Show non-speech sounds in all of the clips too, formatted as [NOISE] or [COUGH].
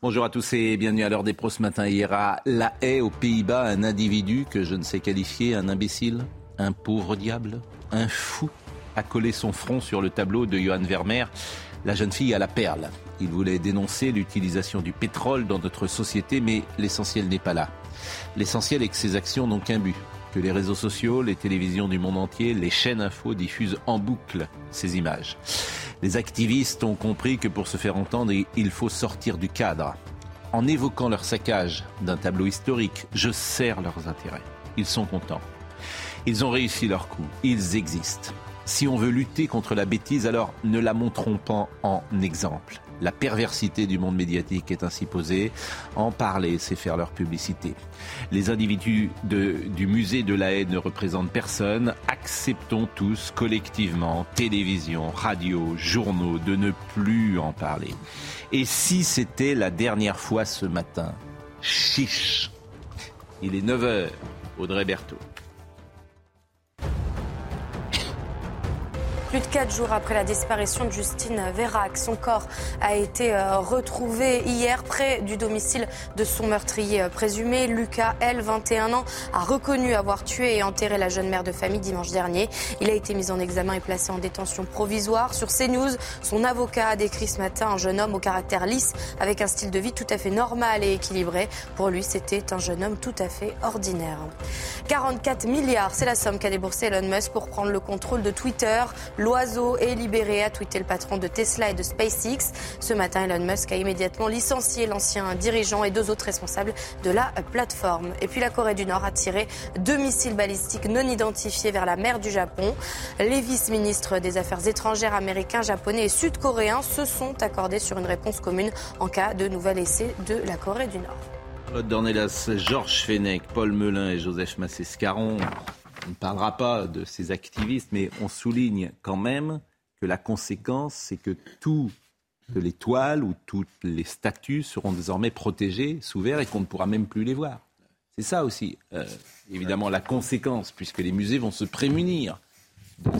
Bonjour à tous et bienvenue à l'heure des pros ce matin. Hier à La Haye, aux Pays-Bas, un individu que je ne sais qualifier, un imbécile, un pauvre diable, un fou, a collé son front sur le tableau de Johan Vermeer, la jeune fille à la perle. Il voulait dénoncer l'utilisation du pétrole dans notre société, mais l'essentiel n'est pas là. L'essentiel est que ces actions n'ont qu'un but, que les réseaux sociaux, les télévisions du monde entier, les chaînes info diffusent en boucle ces images. Les activistes ont compris que pour se faire entendre, il faut sortir du cadre. En évoquant leur saccage d'un tableau historique, je sers leurs intérêts. Ils sont contents. Ils ont réussi leur coup. Ils existent. Si on veut lutter contre la bêtise, alors ne la montrons pas en exemple. La perversité du monde médiatique est ainsi posée. En parler, c'est faire leur publicité. Les individus du musée de la haine ne représentent personne. Acceptons tous collectivement, télévision, radio, journaux, de ne plus en parler. Et si c'était la dernière fois ce matin? Chiche Il est 9h, Audrey Berthaud. Plus de quatre jours après la disparition de Justine Vérac, son corps a été euh, retrouvé hier près du domicile de son meurtrier euh, présumé. Lucas, elle, 21 ans, a reconnu avoir tué et enterré la jeune mère de famille dimanche dernier. Il a été mis en examen et placé en détention provisoire. Sur CNews, son avocat a décrit ce matin un jeune homme au caractère lisse, avec un style de vie tout à fait normal et équilibré. Pour lui, c'était un jeune homme tout à fait ordinaire. 44 milliards, c'est la somme qu'a déboursé Elon Musk pour prendre le contrôle de Twitter. L'oiseau est libéré, a tweeté le patron de Tesla et de SpaceX. Ce matin, Elon Musk a immédiatement licencié l'ancien dirigeant et deux autres responsables de la plateforme. Et puis la Corée du Nord a tiré deux missiles balistiques non identifiés vers la mer du Japon. Les vice-ministres des Affaires étrangères américains, japonais et sud-coréens se sont accordés sur une réponse commune en cas de nouvel essai de la Corée du Nord. Claude Dornelas, Georges Fenech, Paul Melun et Joseph Massescaron. On ne parlera pas de ces activistes, mais on souligne quand même que la conséquence, c'est que toutes les toiles ou toutes les statues seront désormais protégées sous verre et qu'on ne pourra même plus les voir. C'est ça aussi, euh, évidemment, la conséquence, puisque les musées vont se prémunir de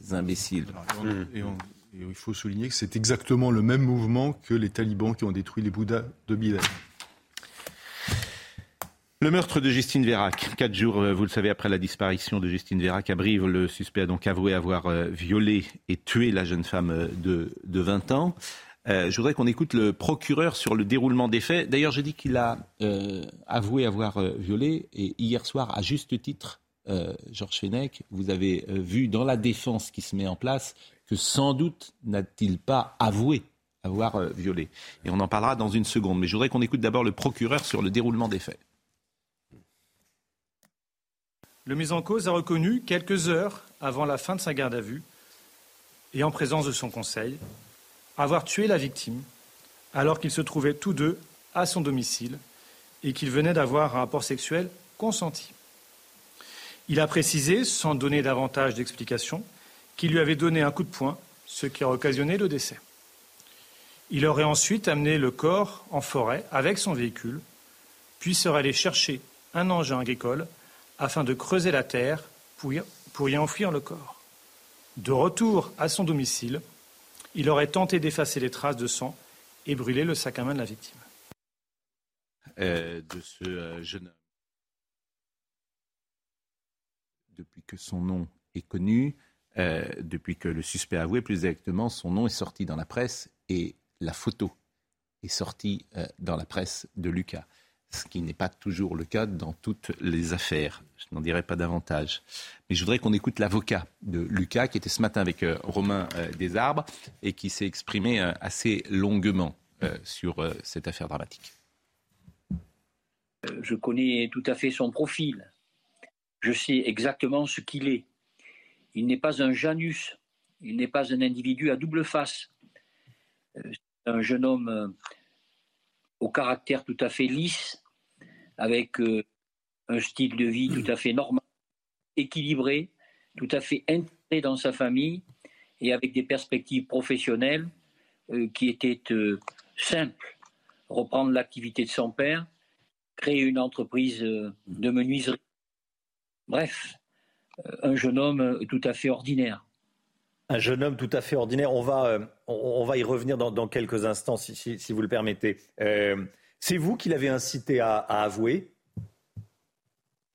ces imbéciles. Il faut souligner que c'est exactement le même mouvement que les talibans qui ont détruit les Bouddhas de Bilal. Le meurtre de Justine Vérac. Quatre jours, euh, vous le savez, après la disparition de Justine Vérac à Brive, le suspect a donc avoué avoir euh, violé et tué la jeune femme euh, de, de 20 ans. Je voudrais qu'on écoute le procureur sur le déroulement des faits. D'ailleurs, j'ai dit qu'il a avoué avoir violé. Et hier soir, à juste titre, Georges Fenech, vous avez vu dans la défense qui se met en place que sans doute n'a-t-il pas avoué avoir violé. Et on en parlera dans une seconde. Mais je voudrais qu'on écoute d'abord le procureur sur le déroulement des faits. Le mis en cause a reconnu, quelques heures avant la fin de sa garde à vue, et en présence de son conseil, avoir tué la victime alors qu'ils se trouvaient tous deux à son domicile et qu'ils venaient d'avoir un rapport sexuel consenti. Il a précisé, sans donner davantage d'explications, qu'il lui avait donné un coup de poing, ce qui a occasionné le décès. Il aurait ensuite amené le corps en forêt avec son véhicule, puis serait allé chercher un engin agricole afin de creuser la terre pour y, enfouir le corps. De retour à son domicile, il aurait tenté d'effacer les traces de sang et brûler le sac à main de la victime. euh, de ce euh, jeune homme. Depuis que son nom est connu, euh, depuis que le suspect a avoué, plus exactement, son nom est sorti dans la presse et la photo est sortie dans la presse de Lucas. Ce qui n'est pas toujours le cas dans toutes les affaires. Je n'en dirai pas davantage. Mais je voudrais qu'on écoute l'avocat de Lucas, qui était ce matin avec euh, Romain euh, Desarbres et qui s'est exprimé euh, assez longuement sur cette affaire dramatique. Je connais tout à fait son profil. Je sais exactement ce qu'il est. Il n'est pas un Janus. Il n'est pas un individu à double face. un jeune homme au caractère tout à fait lisse, avec un style de vie tout à fait normal, équilibré, tout à fait intégré dans sa famille et avec des perspectives professionnelles euh, qui étaient euh, simples. Reprendre l'activité de son père, créer une entreprise euh, de menuiserie. Bref, un jeune homme tout à fait ordinaire. Un jeune homme tout à fait ordinaire. On va, on, va y revenir dans, quelques instants, si, vous le permettez. C'est vous qui l'avez incité à avouer?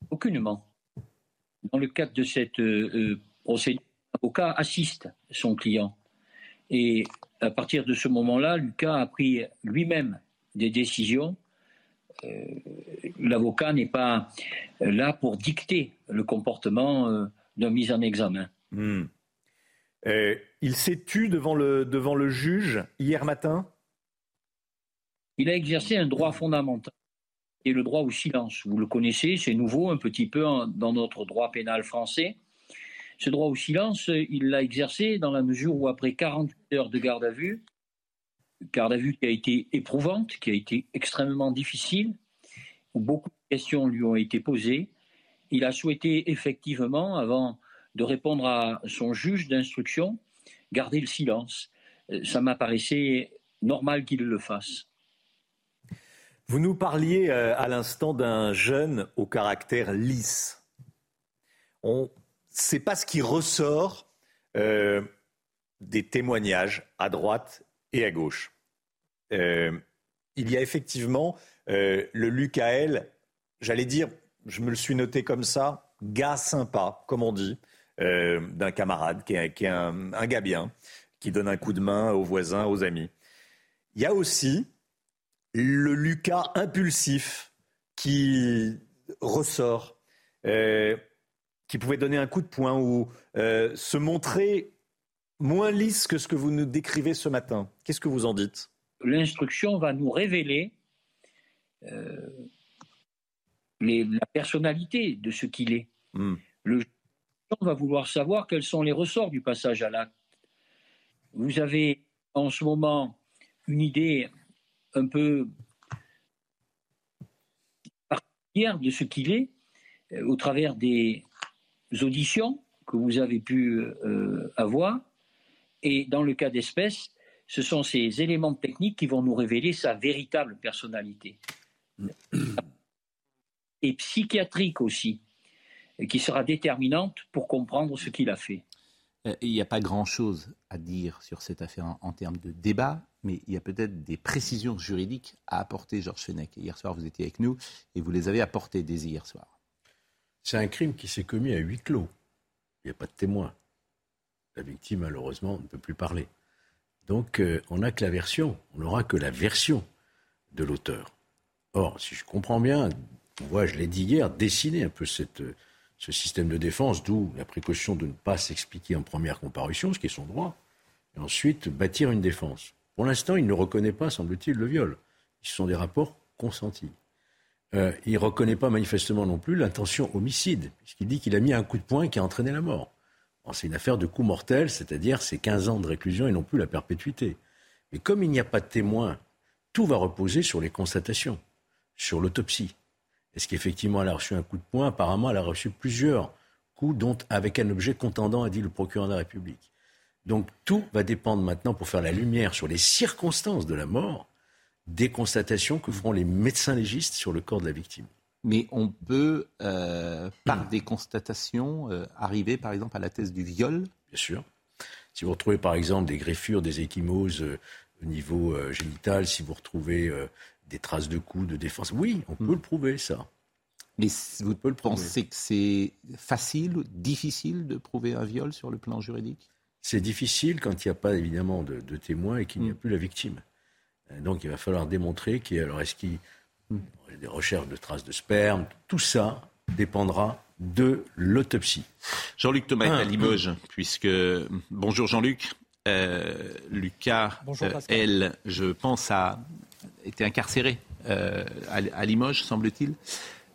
Aucunement. Dans le cadre de cette euh, euh, procédure, l'avocat assiste son client. Et à partir de ce moment-là, Lucas a pris lui-même des décisions. Euh, l'avocat n'est pas là pour dicter le comportement d'un mise en examen. Hmm. il s'est tu devant le, devant le juge hier matin? Il a exercé un droit fondamental et le droit au silence. Vous le connaissez, c'est nouveau un petit peu dans notre droit pénal français. Ce droit au silence, il l'a exercé dans la mesure où après 48 heures de garde à vue, garde à vue qui a été éprouvante, qui a été extrêmement difficile, où beaucoup de questions lui ont été posées, il a souhaité effectivement, avant de répondre à son juge d'instruction, garder le silence. Ça m'apparaissait normal qu'il le fasse. Vous nous parliez euh, à l'instant d'un jeune au caractère lisse. On sait pas ce qui ressort euh, des témoignages à droite et à gauche. Euh, il y a effectivement le Lucael, j'allais dire, je me le suis noté comme ça, gars sympa, comme on dit, d'un camarade qui est, un, un, gars bien, qui donne un coup de main aux voisins, aux amis. Il y a aussi le Lucas impulsif qui ressort, euh, qui pouvait donner un coup de poing ou euh, se montrer moins lisse que ce que vous nous décrivez ce matin. Qu'est-ce que vous en dites? L'instruction va nous révéler euh, la personnalité de ce qu'il est. Hmm. Le juge va vouloir savoir quels sont les ressorts du passage à l'acte. Vous avez en ce moment une idée un peu particulière de ce qu'il est euh, au travers des auditions que vous avez pu euh, avoir. Et dans le cas d'espèce, ce sont ces éléments techniques qui vont nous révéler sa véritable personnalité. Et psychiatrique aussi, qui sera déterminante pour comprendre ce qu'il a fait. Euh, il n'y a pas grand-chose à dire sur cette affaire en, termes de débat, mais il y a peut-être des précisions juridiques à apporter, Georges Fenech. Hier soir, vous étiez avec nous et vous les avez apportées dès hier soir. C'est un crime qui s'est commis à huis clos. Il n'y a pas de témoin. La victime, malheureusement, ne peut plus parler. Donc, euh, on n'a que la version, on n'aura que la version de l'auteur. Or, si je comprends bien, on voit, je l'ai dit hier, dessiner un peu cette, ce système de défense, d'où la précaution de ne pas s'expliquer en première comparution, ce qui est son droit, et ensuite bâtir une défense. Pour l'instant, il ne reconnaît pas, semble-t-il, le viol. Ce sont des rapports consentis. Euh, il ne reconnaît pas manifestement non plus l'intention homicide, puisqu'il dit qu'il a mis un coup de poing qui a entraîné la mort. c'est une affaire de coup mortel, c'est-à-dire c'est 15 ans de réclusion et non plus la perpétuité. Mais comme il n'y a pas de témoin, tout va reposer sur les constatations, sur l'autopsie. Est-ce qu'effectivement elle a reçu un coup de poing? Apparemment, elle a reçu plusieurs coups, dont avec un objet contendant, a dit le procureur de la République. Donc tout va dépendre maintenant, pour faire la lumière sur les circonstances de la mort, des constatations que feront les médecins légistes sur le corps de la victime. Mais on peut, euh, par des constatations, euh, arriver par exemple à la thèse du viol? Bien sûr. Si vous retrouvez par exemple des greffures, des échymoses euh, au niveau génital, si vous retrouvez des traces de coups, de défense. Oui, on peut le prouver, ça. Mais vous le pensez que c'est facile, ou difficile de prouver un viol sur le plan juridique? C'est difficile quand il n'y a pas évidemment de, témoins et qu'il n'y a hmm. plus la victime. Euh, donc il va falloir démontrer qu'il alors est-ce qu'il y a des recherches de traces de sperme, tout ça dépendra de l'autopsie. Jean-Luc Thomas est à. Limoges, puisque bonjour Jean-Luc. Euh, Lucas, Bonjour, euh, elle, je pense, a été incarcéré euh, à, Limoges, semble-t-il.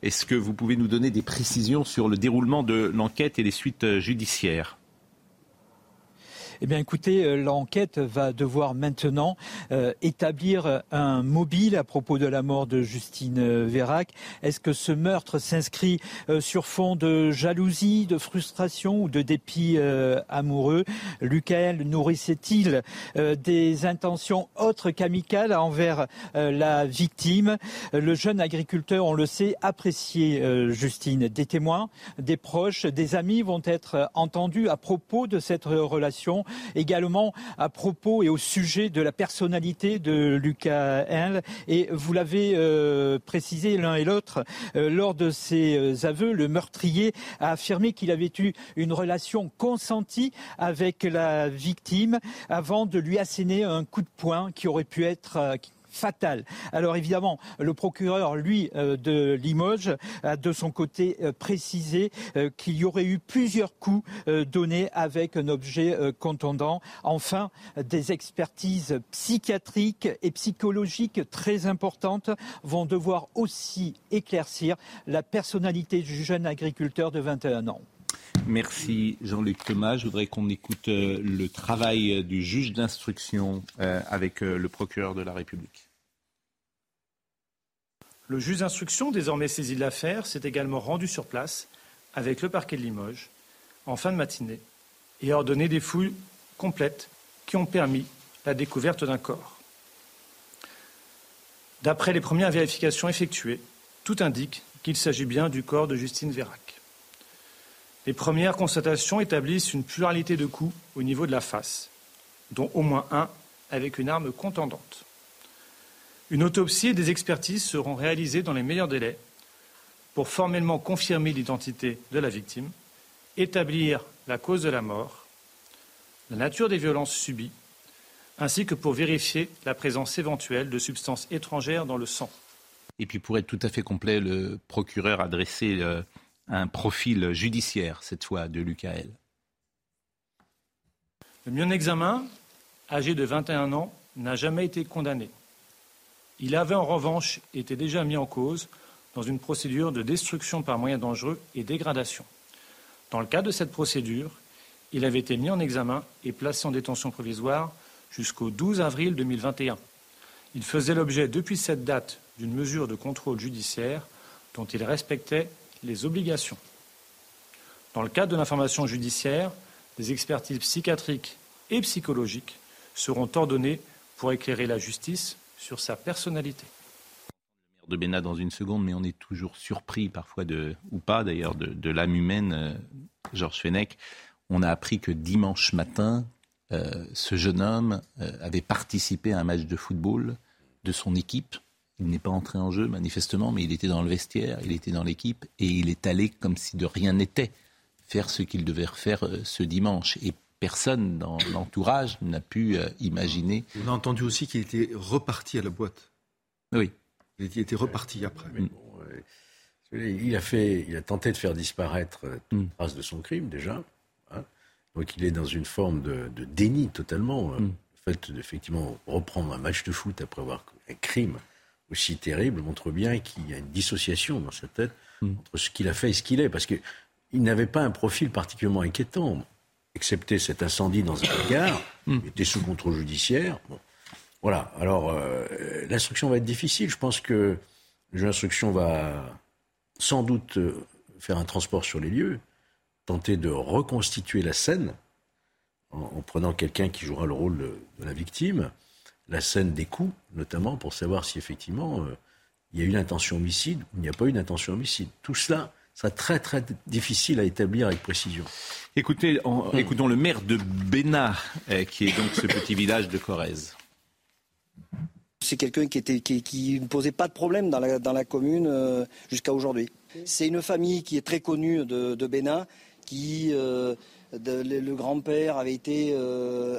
Est-ce que vous pouvez nous donner des précisions sur le déroulement de l'enquête et les suites judiciaires? Eh bien, écoutez, euh, l'enquête va devoir maintenant euh, établir un mobile à propos de la mort de Justine euh, Vérac. Est-ce que ce meurtre s'inscrit sur fond de jalousie, de frustration ou de dépit amoureux? Lucael nourrissait-il des intentions autres qu'amicales envers la victime? Le jeune agriculteur, on le sait, appréciait Justine. Des témoins, des proches, des amis vont être entendus à propos de cette relation également à propos et au sujet de la personnalité de Lucas Henle. Et vous l'avez euh, précisé l'un et l'autre, euh, lors de ses euh, aveux, le meurtrier a affirmé qu'il avait eu une relation consentie avec la victime avant de lui asséner un coup de poing qui aurait pu être fatale. Alors évidemment, le procureur, lui, euh, de Limoges, a de son côté euh, précisé euh, qu'il y aurait eu plusieurs coups donnés avec un objet contondant. Enfin, des expertises psychiatriques et psychologiques très importantes vont devoir aussi éclaircir la personnalité du jeune agriculteur de 21 ans. Merci Jean-Luc Thomas. Je voudrais qu'on écoute le travail du juge d'instruction avec le procureur de la République. Le juge d'instruction, désormais saisi de l'affaire, s'est également rendu sur place avec le parquet de Limoges en fin de matinée et a ordonné des fouilles complètes qui ont permis la découverte d'un corps. D'après les premières vérifications effectuées, tout indique qu'il s'agit bien du corps de Justine Vérac. Les premières constatations établissent une pluralité de coups au niveau de la face, dont au moins un avec une arme contendante. Une autopsie et des expertises seront réalisées dans les meilleurs délais pour formellement confirmer l'identité de la victime, établir la cause de la mort, la nature des violences subies, ainsi que pour vérifier la présence éventuelle de substances étrangères dans le sang. Et puis pour être tout à fait complet, le procureur a dressé euh, un profil judiciaire, cette fois, de Lucael. Le mieux examen, âgé de 21 ans, n'a jamais été condamné. Il avait en revanche été déjà mis en cause dans une procédure de destruction par moyens dangereux et dégradation. Dans le cadre de cette procédure, il avait été mis en examen et placé en détention provisoire jusqu'au 12 avril 2021. Il faisait l'objet depuis cette date d'une mesure de contrôle judiciaire dont il respectait les obligations. Dans le cadre de l'information judiciaire, des expertises psychiatriques et psychologiques seront ordonnées pour éclairer la justice sur sa personnalité. De Bénat dans une seconde, mais on est toujours surpris parfois de, ou pas d'ailleurs, de, l'âme humaine. Euh, Georges Fenech, on a appris que dimanche matin, euh, ce jeune homme euh, avait participé à un match de football de son équipe. Il n'est pas entré en jeu manifestement, mais il était dans le vestiaire, il était dans l'équipe et il est allé comme si de rien n'était faire ce qu'il devait refaire ce dimanche. Et personne dans l'entourage n'a pu euh, imaginer. On a entendu aussi qu'il était reparti à la boîte. Oui. Il était reparti après. il, a fait, il a tenté de faire disparaître euh, toute mm. trace de son crime déjà. Hein. Donc il est dans une forme de, déni totalement. Euh, mm. Le fait d'effectivement reprendre un match de foot après avoir un crime aussi terrible montre bien qu'il y a une dissociation dans sa tête mm. entre ce qu'il a fait et ce qu'il est. Parce qu'il n'avait pas un profil particulièrement inquiétant excepté cet incendie dans un gare, [COUGHS] hmm. il était sous contrôle judiciaire. Voilà. Alors, euh, l'instruction va être difficile. Je pense que d'instruction va sans doute euh, faire un transport sur les lieux, tenter de reconstituer la scène en, prenant quelqu'un qui jouera le rôle de, la victime, la scène des coups, notamment, pour savoir si effectivement euh, il y a eu une intention homicide ou il n'y a pas eu une intention homicide. Tout cela sera très très difficile à établir avec précision. Écoutez, hmm. Écoutons le maire de Bénat, euh, qui est donc ce petit village de Corrèze. C'est quelqu'un qui, était, qui, ne posait pas de problème dans la, dans la commune euh, jusqu'à aujourd'hui. C'est une famille qui est très connue de, de Bénat, qui euh, le, grand-père avait été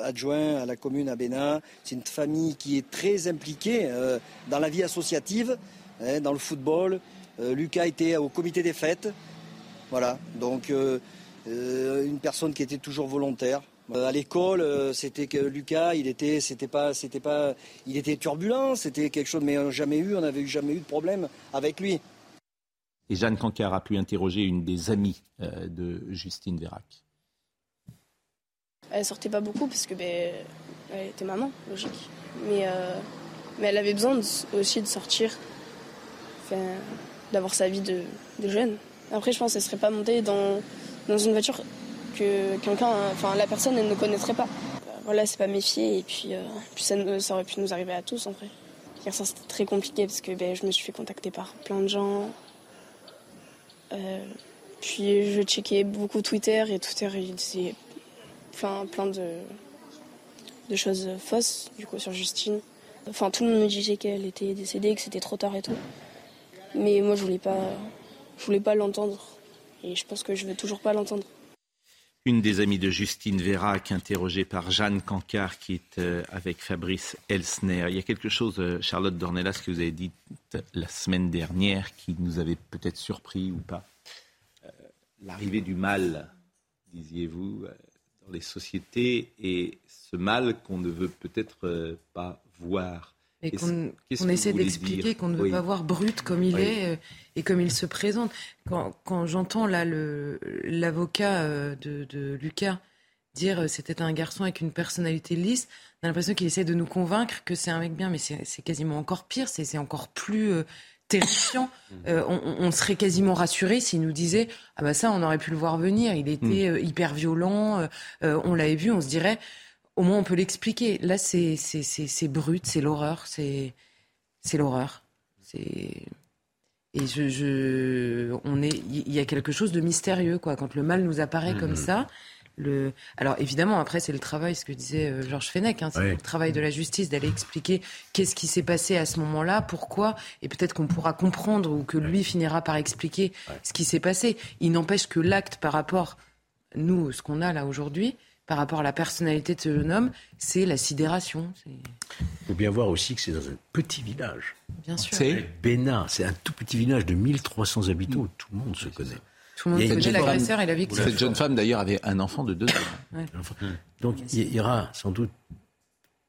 adjoint à la commune à Bénat. C'est une famille qui est très impliquée dans la vie associative, hein, dans le football. Lucas était au comité des fêtes. Voilà, donc euh, une personne qui était toujours volontaire. Euh, à l'école, euh, c'était que Lucas, il était, c'était pas, c'était pas, il était turbulent, c'était quelque chose, mais jamais eu, on n'avait jamais eu de problème avec lui. Et Jeanne Cancard a pu interroger une des amies de Justine Vérac. Elle sortait pas beaucoup parce que ben, elle était maman, logique. Mais, euh, mais elle avait besoin aussi de sortir, d'avoir sa vie de, jeune. Après, je pense qu'elle serait pas montée dans, dans une voiture que quelqu'un, enfin la personne, elle ne connaîtrait pas. Voilà, c'est pas méfier et puis, euh, puis ça, ça, aurait pu nous arriver à tous en vrai. Hier c'était très compliqué parce que ben, je me suis fait contacter par plein de gens. Euh, puis je checkais beaucoup Twitter et Twitter il disait enfin, plein de, de choses fausses du coup sur Justine. Enfin tout le monde me disait qu'elle était décédée, que c'était trop tard et tout. Mais moi je voulais pas je voulais pas l'entendre. Et je pense que je vais toujours pas l'entendre. Une des amies de Justine Vérac, interrogée par Jeanne Cancard, qui est euh, avec Fabrice Elsner. Il y a quelque chose, euh, Charlotte Dornelas, que vous avez dit la semaine dernière, qui nous avait peut-être surpris ou pas l'arrivée du mal, disiez-vous, euh, dans les sociétés et ce mal qu'on ne veut peut-être euh, pas voir. Et qu'on essaie d'expliquer, qu'on ne veut pas voir brut comme il est euh, et comme il se présente. Quand, j'entends là l'avocat de, Lucas dire c'était un garçon avec une personnalité lisse, on a l'impression qu'il essaie de nous convaincre que c'est un mec bien, mais c'est quasiment encore pire, c'est encore plus terrifiant. Euh, on, serait quasiment rassuré s'il nous disait ah bah ça on aurait pu le voir venir. Il était mm. euh, hyper violent. Euh, on l'avait vu. On se dirait au moins on peut l'expliquer. Là c'est c'est c'est brut, c'est l'horreur, c'est l'horreur. Et je, je, on est, il y a quelque chose de mystérieux quoi quand le mal nous apparaît comme mm-hmm. ça. Le... Alors évidemment, après, c'est le travail, ce que disait euh, Georges Fenech, hein, c'est le travail de la justice d'aller expliquer qu'est-ce qui s'est passé à ce moment-là, pourquoi, et peut-être qu'on pourra comprendre ou que lui finira par expliquer ce qui s'est passé. Il n'empêche que l'acte par rapport, nous, ce qu'on a là aujourd'hui, par rapport à la personnalité de ce jeune homme, c'est la sidération. Il faut bien voir aussi que c'est dans un petit village. Bien sûr. C'est Bénin, c'est un tout petit village de 1300 habitants où tout le monde se connaît. Tout le monde connaît l'agresseur et la victime. Cette jeune femme, d'ailleurs, avait un enfant de deux ans. Donc il y aura sans doute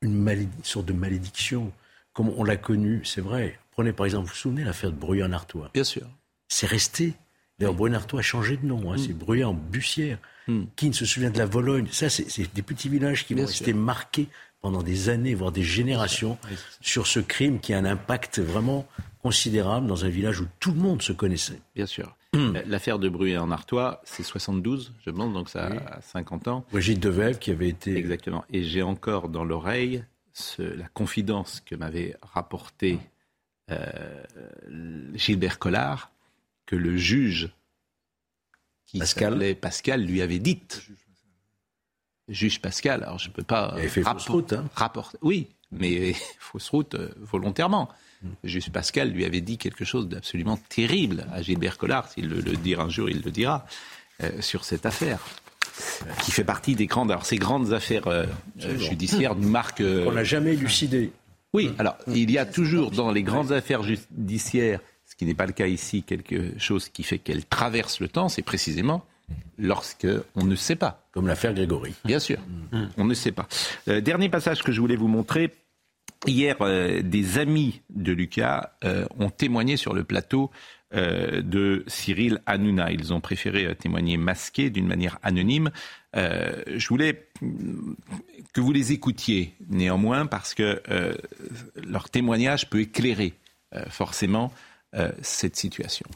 une, sorte de malédiction, comme on l'a connue, c'est vrai. Prenez par exemple, vous vous souvenez l'affaire de Bruyant-Artois Bien sûr. C'est resté. D'ailleurs, Bruyant-Artois a changé de nom. Hein. Mm. C'est Bruyant-Bussière. Mm. Qui ne se souvient de la Vologne Ça, c'est des petits villages qui vont rester marqués pendant des années, voire des générations, sur ce crime qui a un impact vraiment considérable dans un village où tout le monde se connaissait. Bien sûr. Hmm. L'affaire de Bruy en Artois, c'est 72, je pense, donc ça a 50 ans. Brigitte Devève qui avait été. Exactement. Et j'ai encore dans l'oreille la confidence que m'avait rapporté euh, Gilbert Collard, que le juge qui Pascal lui avait dite. Juge Pascal, alors je ne peux pas. Il avait fait fausse route, hein. rapporter. Oui, mais [LAUGHS] fausse route euh, volontairement. Juste Pascal lui avait dit quelque chose d'absolument terrible à Gilbert Collard. S'il le, le dira un jour, il le dira, euh, sur cette affaire qui fait partie des grandes, alors ces grandes affaires euh, judiciaires nous marquent. On n'a jamais élucidé. Oui, alors il y a toujours dans les grandes affaires judiciaires, qui n'est pas le cas ici, quelque chose qui fait qu'elles traversent le temps, c'est précisément lorsque on ne sait pas. Comme l'affaire Grégory. Bien sûr, on ne sait pas. Euh, dernier passage que je voulais vous montrer. Hier, euh, des amis de Lucas euh, ont témoigné sur le plateau de Cyril Hanouna. Ils ont préféré témoigner masqué d'une manière anonyme. je voulais que vous les écoutiez néanmoins parce que leur témoignage peut éclairer forcément cette situation.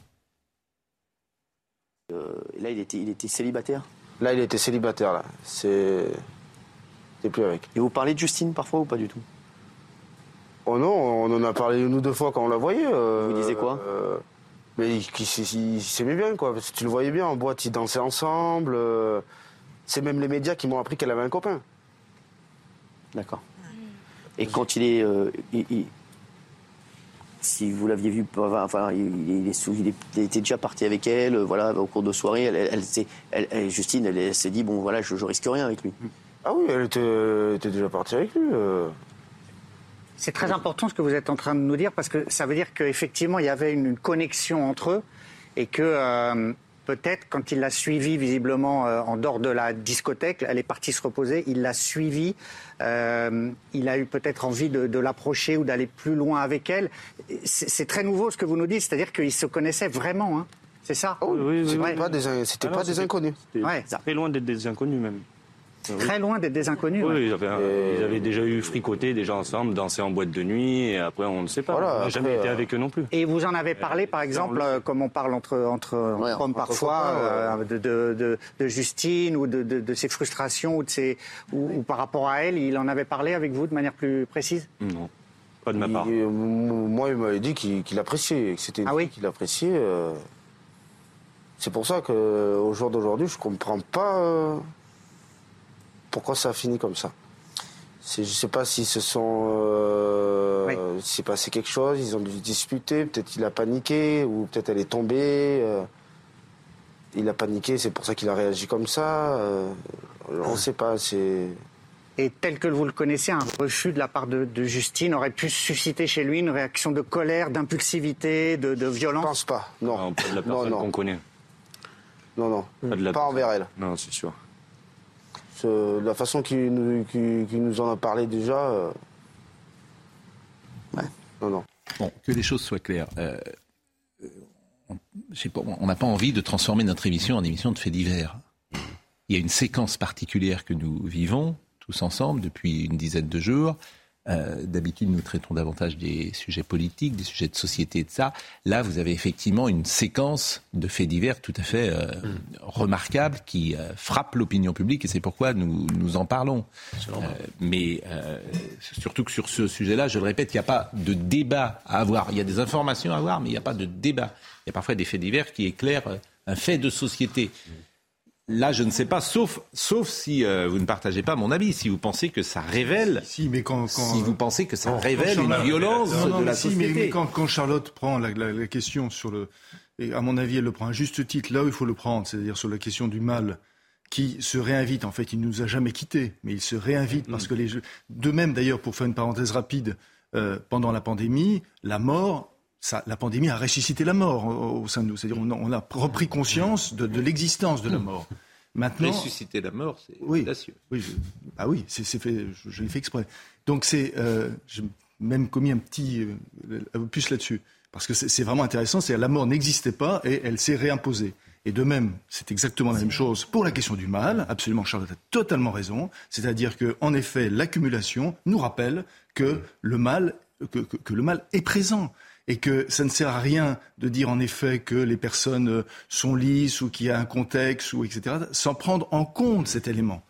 là, il était, il était célibataire? Là, il était célibataire, là. C'est. C'est plus avec. Et vous parlez de Justine parfois ou pas du tout? Oh non, on en a parlé une ou deux fois quand on la voyait. Euh, vous disiez quoi? euh, Mais il, s'aimait bien, quoi. Parce que tu le voyais bien en boîte, ils dansaient ensemble. Euh, c'est même les médias qui m'ont appris qu'elle avait un copain. D'accord. Et quand il est. si vous l'aviez vu, enfin, il, est, il, était déjà parti avec elle, voilà, au cours de soirée. Elle, elle, Justine, elle, s'est dit bon, voilà, je, je risque rien avec lui. Ah oui, elle était, était déjà partie avec lui. C'est très important ce que vous êtes en train de nous dire parce que ça veut dire qu'effectivement il y avait une, connexion entre eux et que euh, peut-être quand il l'a suivi visiblement euh, en dehors de la discothèque, elle est partie se reposer, il l'a suivi, euh, il a eu peut-être envie de, l'approcher ou d'aller plus loin avec elle. C'est très nouveau ce que vous nous dites, c'est-à-dire qu'ils se connaissaient vraiment. Hein. C'est ça? Oh, Oui, c'était pas des, pas des inconnus. C'était très loin d'être des inconnus même. Très loin d'être des inconnus. Oui, ils, avaient, déjà eu fricoté déjà ensemble, dansé en boîte de nuit, et après on ne sait pas. on n'a jamais été avec eux non plus. Et vous en avez parlé, par exemple, euh, comme on parle entre, entre, hommes parfois, euh, de, de, Justine ou de, de, ses frustrations ou, de ses, ou, par rapport à elle, il en avait parlé avec vous de manière plus précise? Non. Pas de ma part. moi, il m'avait dit qu'il appréciait, que c'était ah oui qu'il appréciait. Euh. c'est pour ça qu'au jour d'aujourd'hui, je comprends pas pourquoi ça a fini comme ça? Je ne sais pas s'ils se sont. Euh, s'est passé quelque chose, ils ont dû disputer, peut-être qu'il a paniqué, ou peut-être elle est tombée. Euh. il a paniqué, c'est pour ça qu'il a réagi comme ça. Euh, on ne sait pas, c'est. Et tel que vous le connaissez, un refus de la part de, Justine aurait pu susciter chez lui une réaction de colère, d'impulsivité, de, violence? Je pense pas, non. non pas de la personne qu'on connaît. Non, non, pas envers elle. Non, c'est sûr. Euh, la façon qu'il nous, nous, en a parlé déjà. Euh, ouais. Non, non. Bon, que les choses soient claires. Euh, on n'a pas envie de transformer notre émission en émission de faits divers. Il y a une séquence particulière que nous vivons tous ensemble depuis une dizaine de jours. Euh, d'habitude, nous traitons davantage des sujets politiques, des sujets de société et de ça. Là, vous avez effectivement une séquence de faits divers tout à fait euh, mm. remarquable qui euh, frappe l'opinion publique et c'est pourquoi nous, nous en parlons. mais surtout que sur ce sujet-là, je le répète, il n'y a pas de débat à avoir. Il y a des informations à avoir, mais il n'y a pas de débat. Il y a parfois des faits divers qui éclairent un fait de société. Là, je ne sais pas, sauf, sauf si euh, vous ne partagez pas mon avis, si vous pensez que ça révèle, si, mais quand, si vous pensez que ça révèle une violence de la société. Mais, quand, Charlotte prend la, question sur le, et à mon avis, elle le prend à juste titre là où il faut le prendre, c'est-à-dire sur la question du mal qui se réinvite. En fait, il ne nous a jamais quittés, mais il se réinvite parce que les. De même, d'ailleurs, pour faire une parenthèse rapide, euh, pendant la pandémie, la mort la pandémie a ressuscité la mort au, sein de nous. C'est-à-dire on, a repris conscience de, l'existence de la mort. Maintenant, ressusciter la mort, c'est oui, Oui, ah oui, c'est fait. Je, l'ai fait exprès. Donc c'est, euh, j'ai même commis un petit euh, plus là-dessus parce que c'est vraiment intéressant. C'est la mort n'existait pas et elle s'est réimposée. Et de même, c'est exactement la même chose pour la question du mal. Absolument, Charlotte a totalement raison. C'est-à-dire que, en effet, l'accumulation nous rappelle que le mal, que le mal est présent et que ça ne sert à rien de dire en effet que les personnes euh, sont lisses ou qu'il y a un contexte ou etc. sans prendre en compte cet élément.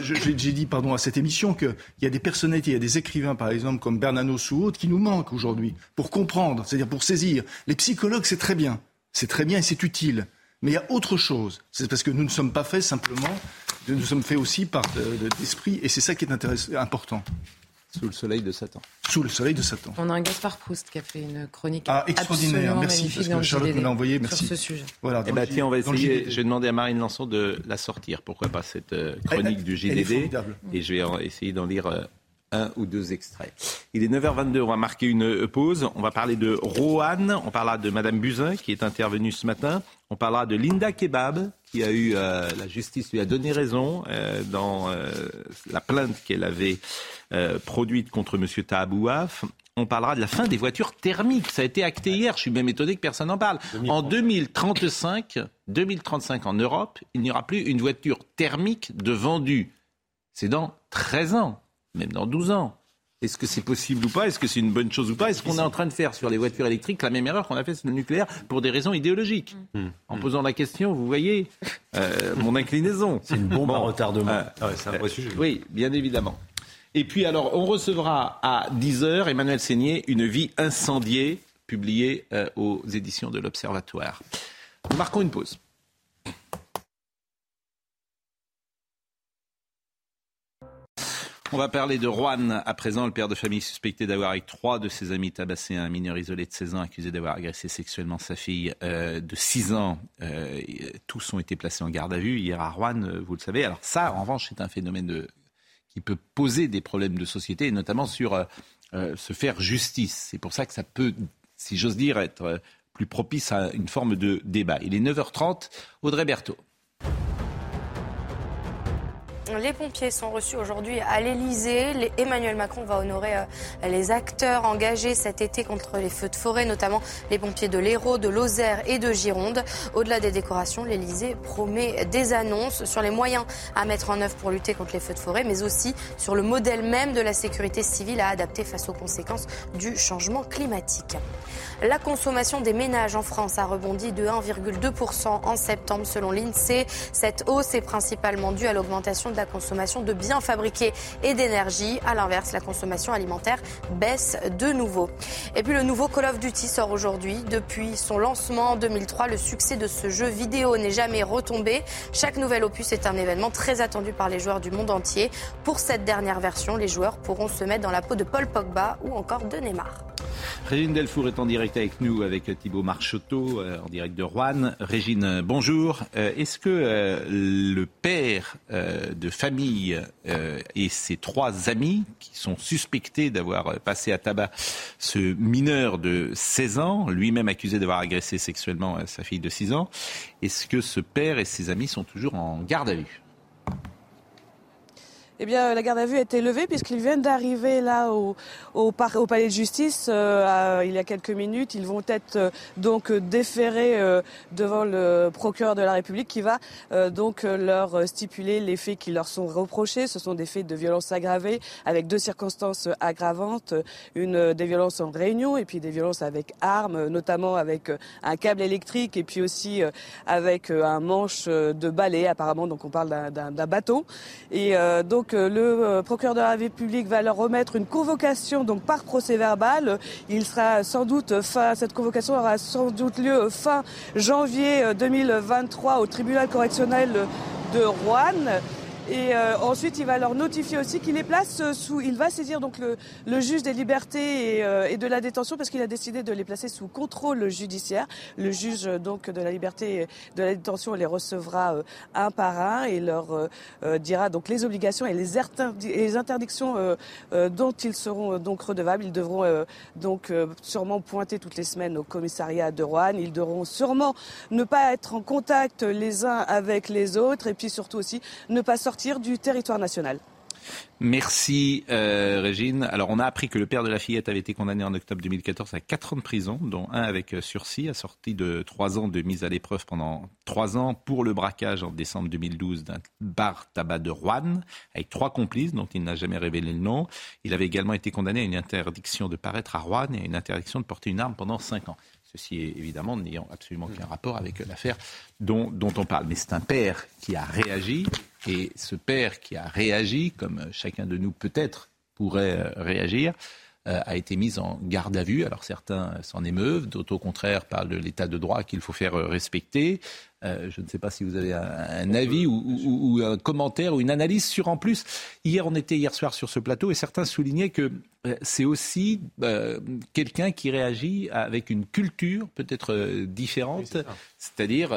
J'ai dit pardon à cette émission qu'il y a des personnalités, il y a des écrivains par exemple comme Bernanos ou autres qui nous manquent aujourd'hui pour comprendre, c'est-à-dire pour saisir. Les psychologues c'est très bien, c'est très bien et c'est utile. Mais il y a autre chose. C'est parce que nous ne sommes pas faits simplement, nous sommes faits aussi par d'esprit, et c'est ça qui est important. Sous le soleil de Satan. Sous le soleil de Satan. On a un Gaspard Proust qui a fait une chronique ah, extraordinaire. Merci parce que Charlotte me l'a envoyé. Merci. Sur ce sujet. Voilà. Eh ben, tiens, on va essayer. Je vais demander à Marine Lançon de la sortir. Pourquoi pas cette euh, chronique du JDD Et je vais essayer d'en lire. Euh, un ou deux extraits. Il est 9h22, on va marquer une euh, pause. On va parler de Roanne, on parlera de Madame Buzyn qui est intervenue ce matin. On parlera de Linda Kebab qui a eu, euh, la justice lui a donné raison euh, dans la plainte qu'elle avait produite contre M. Tahabouaf. On parlera de la fin des voitures thermiques. Ça a été acté hier. Je suis même étonné que personne n'en parle. En 2035, 2035 en Europe, il n'y aura plus une voiture thermique de vendue. C'est dans 13 ans même dans 12 ans. Est-ce que c'est possible ou pas? Est-ce que c'est une bonne chose ou pas? Est-ce qu'on est en train de faire sur les voitures électriques la même erreur qu'on a fait sur le nucléaire pour des raisons idéologiques? Mm. En posant la question, vous voyez euh, mon inclinaison. C'est une bombe à retardement. Euh, ah c'est un vrai sujet. Oui, bien évidemment. Et puis alors, on recevra à 10h, Emmanuel Seigné, Une vie incendiée, publiée euh, aux éditions de l'Observatoire. Marquons une pause. On va parler de Juan à présent, le père de famille suspecté d'avoir avec trois de ses amis tabassé un mineur isolé de 16 ans accusé d'avoir agressé sexuellement sa fille euh, de 6 ans. Euh, tous ont été placés en garde à vue hier à Rouen, euh, vous le savez. Alors ça, en revanche, c'est un phénomène de, qui peut poser des problèmes de société, notamment sur se faire justice. C'est pour ça que ça peut, si j'ose dire, être plus propice à une forme de débat. Il est 9h30, Audrey Berthaud. Les pompiers sont reçus aujourd'hui à l'Elysée. Emmanuel Macron va honorer euh, les acteurs engagés cet été contre les feux de forêt, notamment les pompiers de l'Hérault, de Lozère et de Gironde. Au-delà des décorations, l'Elysée promet des annonces sur les moyens à mettre en œuvre pour lutter contre les feux de forêt, mais aussi sur le modèle même de la sécurité civile à adapter face aux conséquences du changement climatique. La consommation des ménages en France a rebondi de 1,2% en septembre selon l'INSEE. Cette hausse est principalement due à l'augmentation de la consommation de biens fabriqués et d'énergie. À l'inverse, la consommation alimentaire baisse de nouveau. Et puis le nouveau Call of Duty sort aujourd'hui. Depuis son lancement en 2003, le succès de ce jeu vidéo n'est jamais retombé. Chaque nouvel opus est un événement très attendu par les joueurs du monde entier. Pour cette dernière version, les joueurs pourront se mettre dans la peau de Paul Pogba ou encore de Neymar. Régine Delfour est en direct avec nous, avec Thibault Marcheteau, euh, en direct de Rouen. Régine, bonjour. Euh, est-ce que euh, le père de famille et ses trois amis, qui sont suspectés d'avoir passé à tabac ce mineur de 16 ans, lui-même accusé d'avoir agressé sexuellement sa fille de 6 ans, est-ce que ce père et ses amis sont toujours en garde à vue? Eh bien, la garde à vue a été levée puisqu'ils viennent d'arriver là au, au, palais de justice euh, il y a quelques minutes. Ils vont être euh, donc déférés euh, devant le procureur de la République qui va donc leur stipuler les faits qui leur sont reprochés. Ce sont des faits de violence aggravée avec deux circonstances aggravantes, une des violences en réunion et puis des violences avec armes, notamment avec un câble électrique et puis aussi avec un manche de balai apparemment. Donc on parle d'un bateau et donc le euh, procureur de la République va leur remettre une convocation donc par procès verbal. Il sera sans doute fin, cette convocation aura sans doute lieu fin janvier 2023 euh, au tribunal correctionnel de Rouen. Et euh, ensuite, il va leur notifier aussi qu'il les place sous. Il va saisir donc le, le juge des libertés et, euh, et, de la détention parce qu'il a décidé de les placer sous contrôle judiciaire. Le juge donc de la liberté et de la détention les recevra euh, un par un et leur dira donc les obligations et les, interdictions dont ils seront donc redevables. Ils devront donc sûrement pointer toutes les semaines au commissariat de Rouen. Ils devront sûrement ne pas être en contact les uns avec les autres et puis surtout aussi ne pas sortir du territoire national. Merci euh, Régine. Alors on a appris que le père de la fillette avait été condamné en octobre 2014 à 4 ans de prison, dont un avec euh, sursis, assorti de 3 ans de mise à l'épreuve pendant 3 ans pour le braquage en décembre 2012 d'un bar tabac de Rouen, avec trois complices dont il n'a jamais révélé le nom. Il avait également été condamné à une interdiction de paraître à Rouen et à une interdiction de porter une arme pendant 5 ans. Ceci évidemment n'ayant absolument aucun rapport avec l'affaire dont, dont, on parle. Mais c'est un père qui a réagi, et ce père qui a réagi, comme chacun de nous peut-être pourrait euh, réagir, euh, a été mis en garde à vue. Alors certains s'en émeuvent, d'autres au contraire parlent de l'état de droit qu'il faut faire euh, respecter. Euh, je ne sais pas si vous avez un, avis ou, un commentaire ou une analyse sur en plus. Hier, on était hier soir sur ce plateau et certains soulignaient que c'est aussi quelqu'un qui réagit avec une culture peut-être différente, c'est-à-dire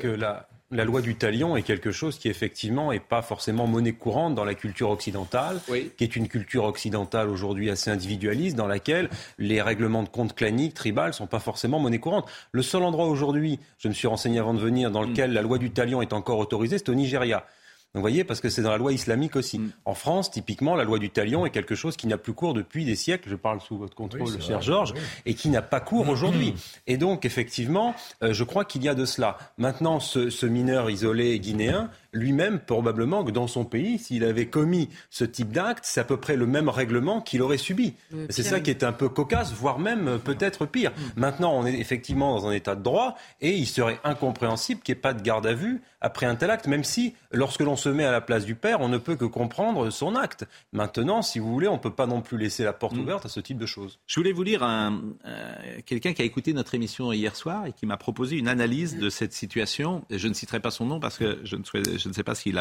que là la loi du talion est quelque chose qui effectivement n'est pas forcément monnaie courante dans la culture occidentale, qui est une culture occidentale aujourd'hui assez individualiste, dans laquelle les règlements de compte claniques, tribales, sont pas forcément monnaie courante. Le seul endroit aujourd'hui, je me suis renseigné avant de venir, dans lequel la loi du talion est encore autorisée, c'est au Nigeria. Vous voyez, parce que c'est dans la loi islamique aussi. Mm. En France, typiquement, la loi du talion est quelque chose qui n'a plus cours depuis des siècles, je parle sous votre contrôle, cher Georges, et qui n'a pas cours aujourd'hui. Et donc, effectivement, euh, je crois qu'il y a de cela. Maintenant, ce, ce mineur isolé guinéen, lui-même, probablement que dans son pays, s'il avait commis ce type d'acte, c'est à peu près le même règlement qu'il aurait subi. c'est ça qui est un peu cocasse, voire même euh, peut-être pire. Mm. Maintenant, on est effectivement dans un état de droit et il serait incompréhensible qu'il n'y ait pas de garde à vue après un tel acte, même si, lorsque l'on se met à la place du père, on ne peut que comprendre son acte. Maintenant, si vous voulez, on ne peut pas non plus laisser la porte mm. ouverte à ce type de choses. Je voulais vous lire un, euh, quelqu'un qui a écouté notre émission hier soir et qui m'a proposé une analyse de cette situation. Je ne citerai pas son nom parce que je ne souhaite je ne sais pas s'il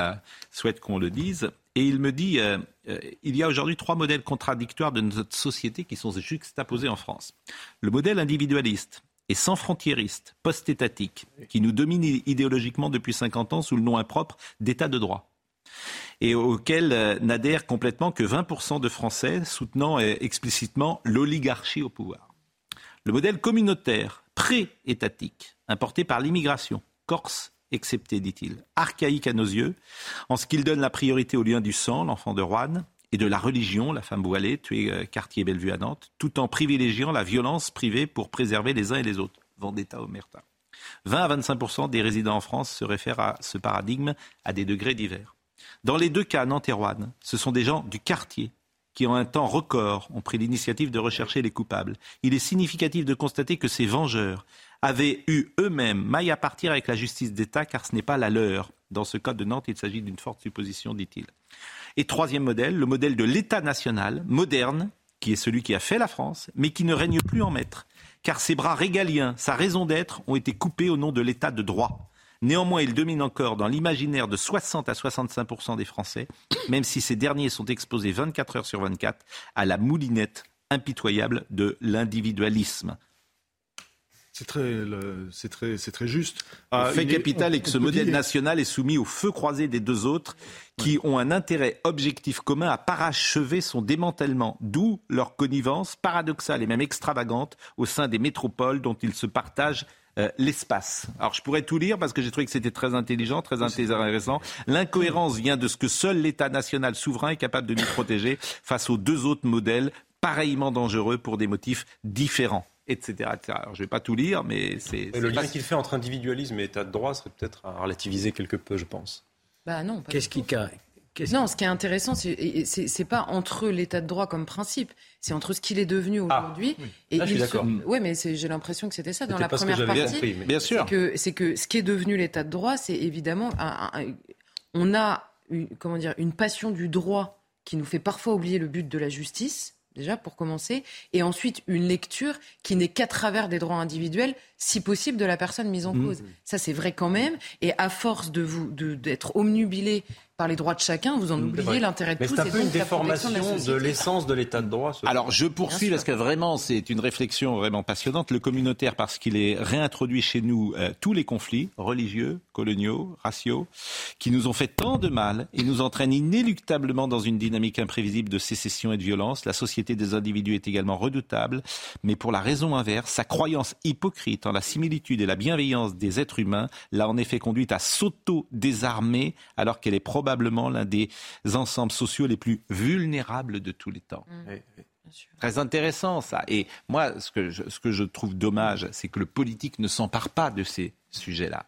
souhaite qu'on le dise. Et il me dit, euh, euh, il y a aujourd'hui trois modèles contradictoires de notre société qui sont juxtaposés en France. Le modèle individualiste et sans frontiériste, post-étatique, qui nous domine idéologiquement depuis 50 ans sous le nom impropre d'État de droit et auquel euh, n'adhèrent complètement que 20% de Français soutenant explicitement l'oligarchie au pouvoir. Le modèle communautaire, pré-étatique, importé par l'immigration, Corse excepté, dit-il, archaïque à nos yeux, en ce qu'il donne la priorité au lien du sang, l'enfant de Rouen, et de la religion, la femme voilée, tuée euh, quartier Bellevue à Nantes, tout en privilégiant la violence privée pour préserver les uns et les autres. Vendetta Omerta. 20 à 25% des résidents en France se réfèrent à ce paradigme à des degrés divers. Dans les deux cas, Nantes et Rouen, ce sont des gens du quartier qui, en un temps record, ont pris l'initiative de rechercher les coupables. Il est significatif de constater que ces vengeurs avaient eu eux-mêmes maille à partir avec la justice d'État, car ce n'est pas la leur. Dans ce cas de Nantes, il s'agit d'une forte supposition, dit-il. Et troisième modèle, le modèle de l'État national, moderne, qui est celui qui a fait la France, mais qui ne règne plus en maître, car ses bras régaliens, sa raison d'être, ont été coupés au nom de l'État de droit. Néanmoins, il domine encore dans l'imaginaire de 60 à 65% des Français, même si ces derniers sont exposés 24 heures sur 24 à la moulinette impitoyable de l'individualisme. C'est très, c'est très, c'est très juste. Le ah, fait capital est que ce modèle national est soumis au feu croisé des deux autres qui ont un intérêt objectif commun à parachever son démantèlement, d'où leur connivence paradoxale et même extravagante au sein des métropoles dont ils se partagent euh, l'espace. Alors je pourrais tout lire parce que j'ai trouvé que c'était très intelligent, très intéressant. L'incohérence vient de ce que seul l'État national souverain est capable de nous protéger face aux deux autres modèles pareillement dangereux pour des motifs différents etc. Alors, je ne vais pas tout lire, mais c'est. Le lien qu'il fait entre individualisme et état de droit serait peut-être à relativiser quelque peu, je pense. Bah non. Qu'est-ce qui non, ce qui est intéressant, c'est n'est pas entre l'état de droit comme principe, c'est entre ce qu'il est devenu ah, aujourd'hui. oui. Et Là, je suis d'accord. Oui, mais j'ai l'impression que c'était ça dans la première partie. Bien sûr. C'est que, ce qui est devenu l'état de droit, c'est évidemment on a comment dire une passion du droit qui nous fait parfois oublier le but de la justice déjà pour commencer, et ensuite une lecture qui n'est qu'à travers des droits individuels, si possible, de la personne mise en mmh. cause. Ça, c'est vrai quand même. Et à force de vous d'être omnubilé par les droits de chacun, vous en mmh, oubliez l'intérêt de tous. Mais c'est un peu une déformation de l'essence de l'état de droit. Alors je poursuis parce que vraiment c'est une réflexion vraiment passionnante. Le communautaire parce qu'il est réintroduit chez nous euh, tous les conflits religieux, coloniaux, raciaux, qui nous ont fait tant de mal et nous entraînent inéluctablement dans une dynamique imprévisible de sécession et de violence. La société des individus est également redoutable, mais pour la raison inverse, sa croyance hypocrite en la similitude et la bienveillance des êtres humains l'a en effet conduite à s'auto-désarmer alors qu'elle est probablement probablement l'un des ensembles sociaux les plus vulnérables de tous les temps. Mmh. Très intéressant ça. Et moi, ce que je, ce que je trouve dommage, c'est que le politique ne s'empare pas de ces sujets-là.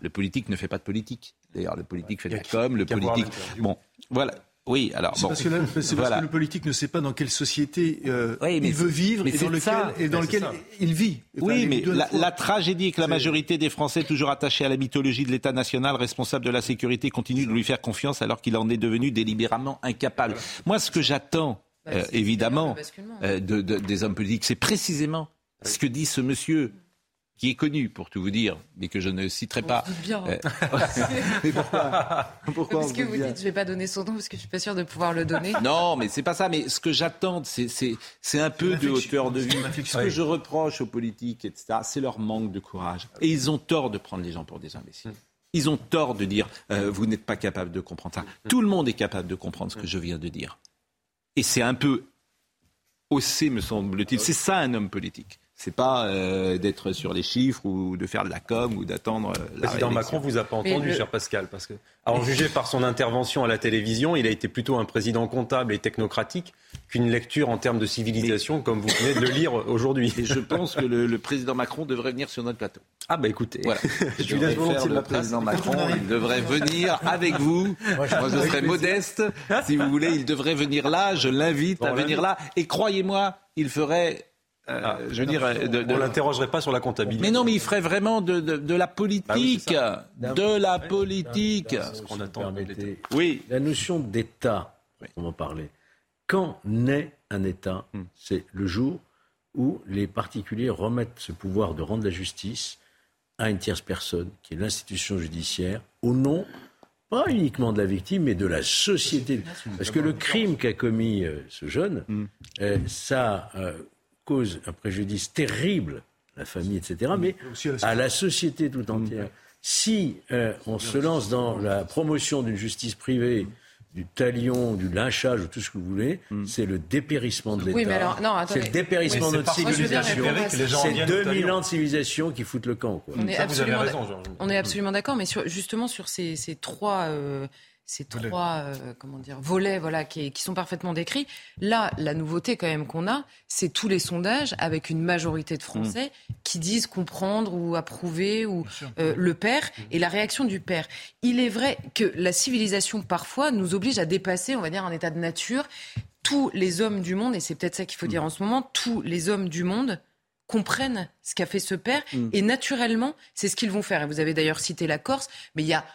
Le politique ne fait pas de politique. D'ailleurs, le politique fait de la com, le politique. Bon, voilà. Oui, alors c'est parce, que, le politique ne sait pas dans quelle société euh, il veut vivre et dans lequel, et dans lequel il vit. oui, mais la, tragédie est que la majorité des Français, toujours attachés à la mythologie de l'État national, responsable de la sécurité, continue de lui faire confiance alors qu'il en est devenu délibérément incapable. Moi, ce que j'attends, bah, euh, évidemment, euh, de, des hommes politiques, c'est précisément ce que dit ce monsieur qui est connu, pour tout vous dire, mais que je ne citerai pas. Bien. Euh, [LAUGHS] [LAUGHS] mais pourquoi, pourquoi Parce que vous dites, je ne vais pas donner son nom parce que je suis pas sûr de pouvoir le donner. [LAUGHS] Non, mais c'est pas ça. Mais ce que j'attends, c'est un peu de hauteur de vue. Ce que je reproche aux politiques, etc., c'est leur manque de courage. Et ils ont tort de prendre les gens pour des imbéciles. Ils ont tort de dire, euh, vous n'êtes pas capable de comprendre ça. Tout le monde est capable de comprendre ce que je viens de dire. Et c'est un peu haussé, me semble-t-il. C'est ça un homme politique. C'est pas euh, d'être sur les chiffres ou de faire de la com ou d'attendre. Euh, le président Macron vous a pas entendu, cher Pascal, parce que, en juger par son intervention à la télévision, il a été plutôt un président comptable et technocratique qu'une lecture en termes de civilisation, comme vous venez de le lire aujourd'hui. [LAUGHS] Et je pense que le, président Macron devrait venir sur notre plateau. Ah bah écoutez, voilà. [LAUGHS] je lui laisse volontiers le président Macron. Il devrait venir avec vous. Moi, je serais modeste. Si vous voulez, il devrait venir là. Je l'invite à venir là. Et croyez-moi, il ferait ah, je veux dire, on l'interrogerait pas sur la comptabilité. Mais non, mais il ferait vraiment de, la politique, bah de la politique. Ce qu'on attend. Oui. La notion d'État, on va parler. Quand naît un État hmm. C'est le jour où les particuliers remettent ce pouvoir de rendre la justice à une tierce personne, qui est l'institution judiciaire, au nom pas uniquement de la victime, mais de la société. Parce que le crime qu'a commis euh, ce jeune, hmm. euh, ça cause un préjudice terrible à la famille, etc., mais à la société tout entière. Si euh, on se lance dans la promotion d'une justice privée, du talion, du lynchage, ou tout ce que vous voulez, Hmm. c'est le dépérissement de l'État. Oui, mais alors, non, attendez. c'est le dépérissement de notre civilisation. C'est viennent de 2000 Talion. ans de civilisation qui foutent le camp. Quoi. On est Ça, vous avez absolument, raison, Georges. on est absolument d'accord, mais sur, justement sur ces, ces trois, euh, ces trois euh, comment dire, volets voilà, qui, qui sont parfaitement décrits, là, la nouveauté quand même qu'on a, c'est tous les sondages avec une majorité de Français qui disent comprendre ou approuver ou euh, le père et la réaction du père. Il est vrai que la civilisation parfois nous oblige à dépasser, on va dire, un état de nature. Tous les hommes du monde, et c'est peut-être ça qu'il faut dire en ce moment, tous les hommes du monde comprennent ce qu'a fait ce père et naturellement, c'est ce qu'ils vont faire. Et vous avez d'ailleurs cité la Corse, mais il y a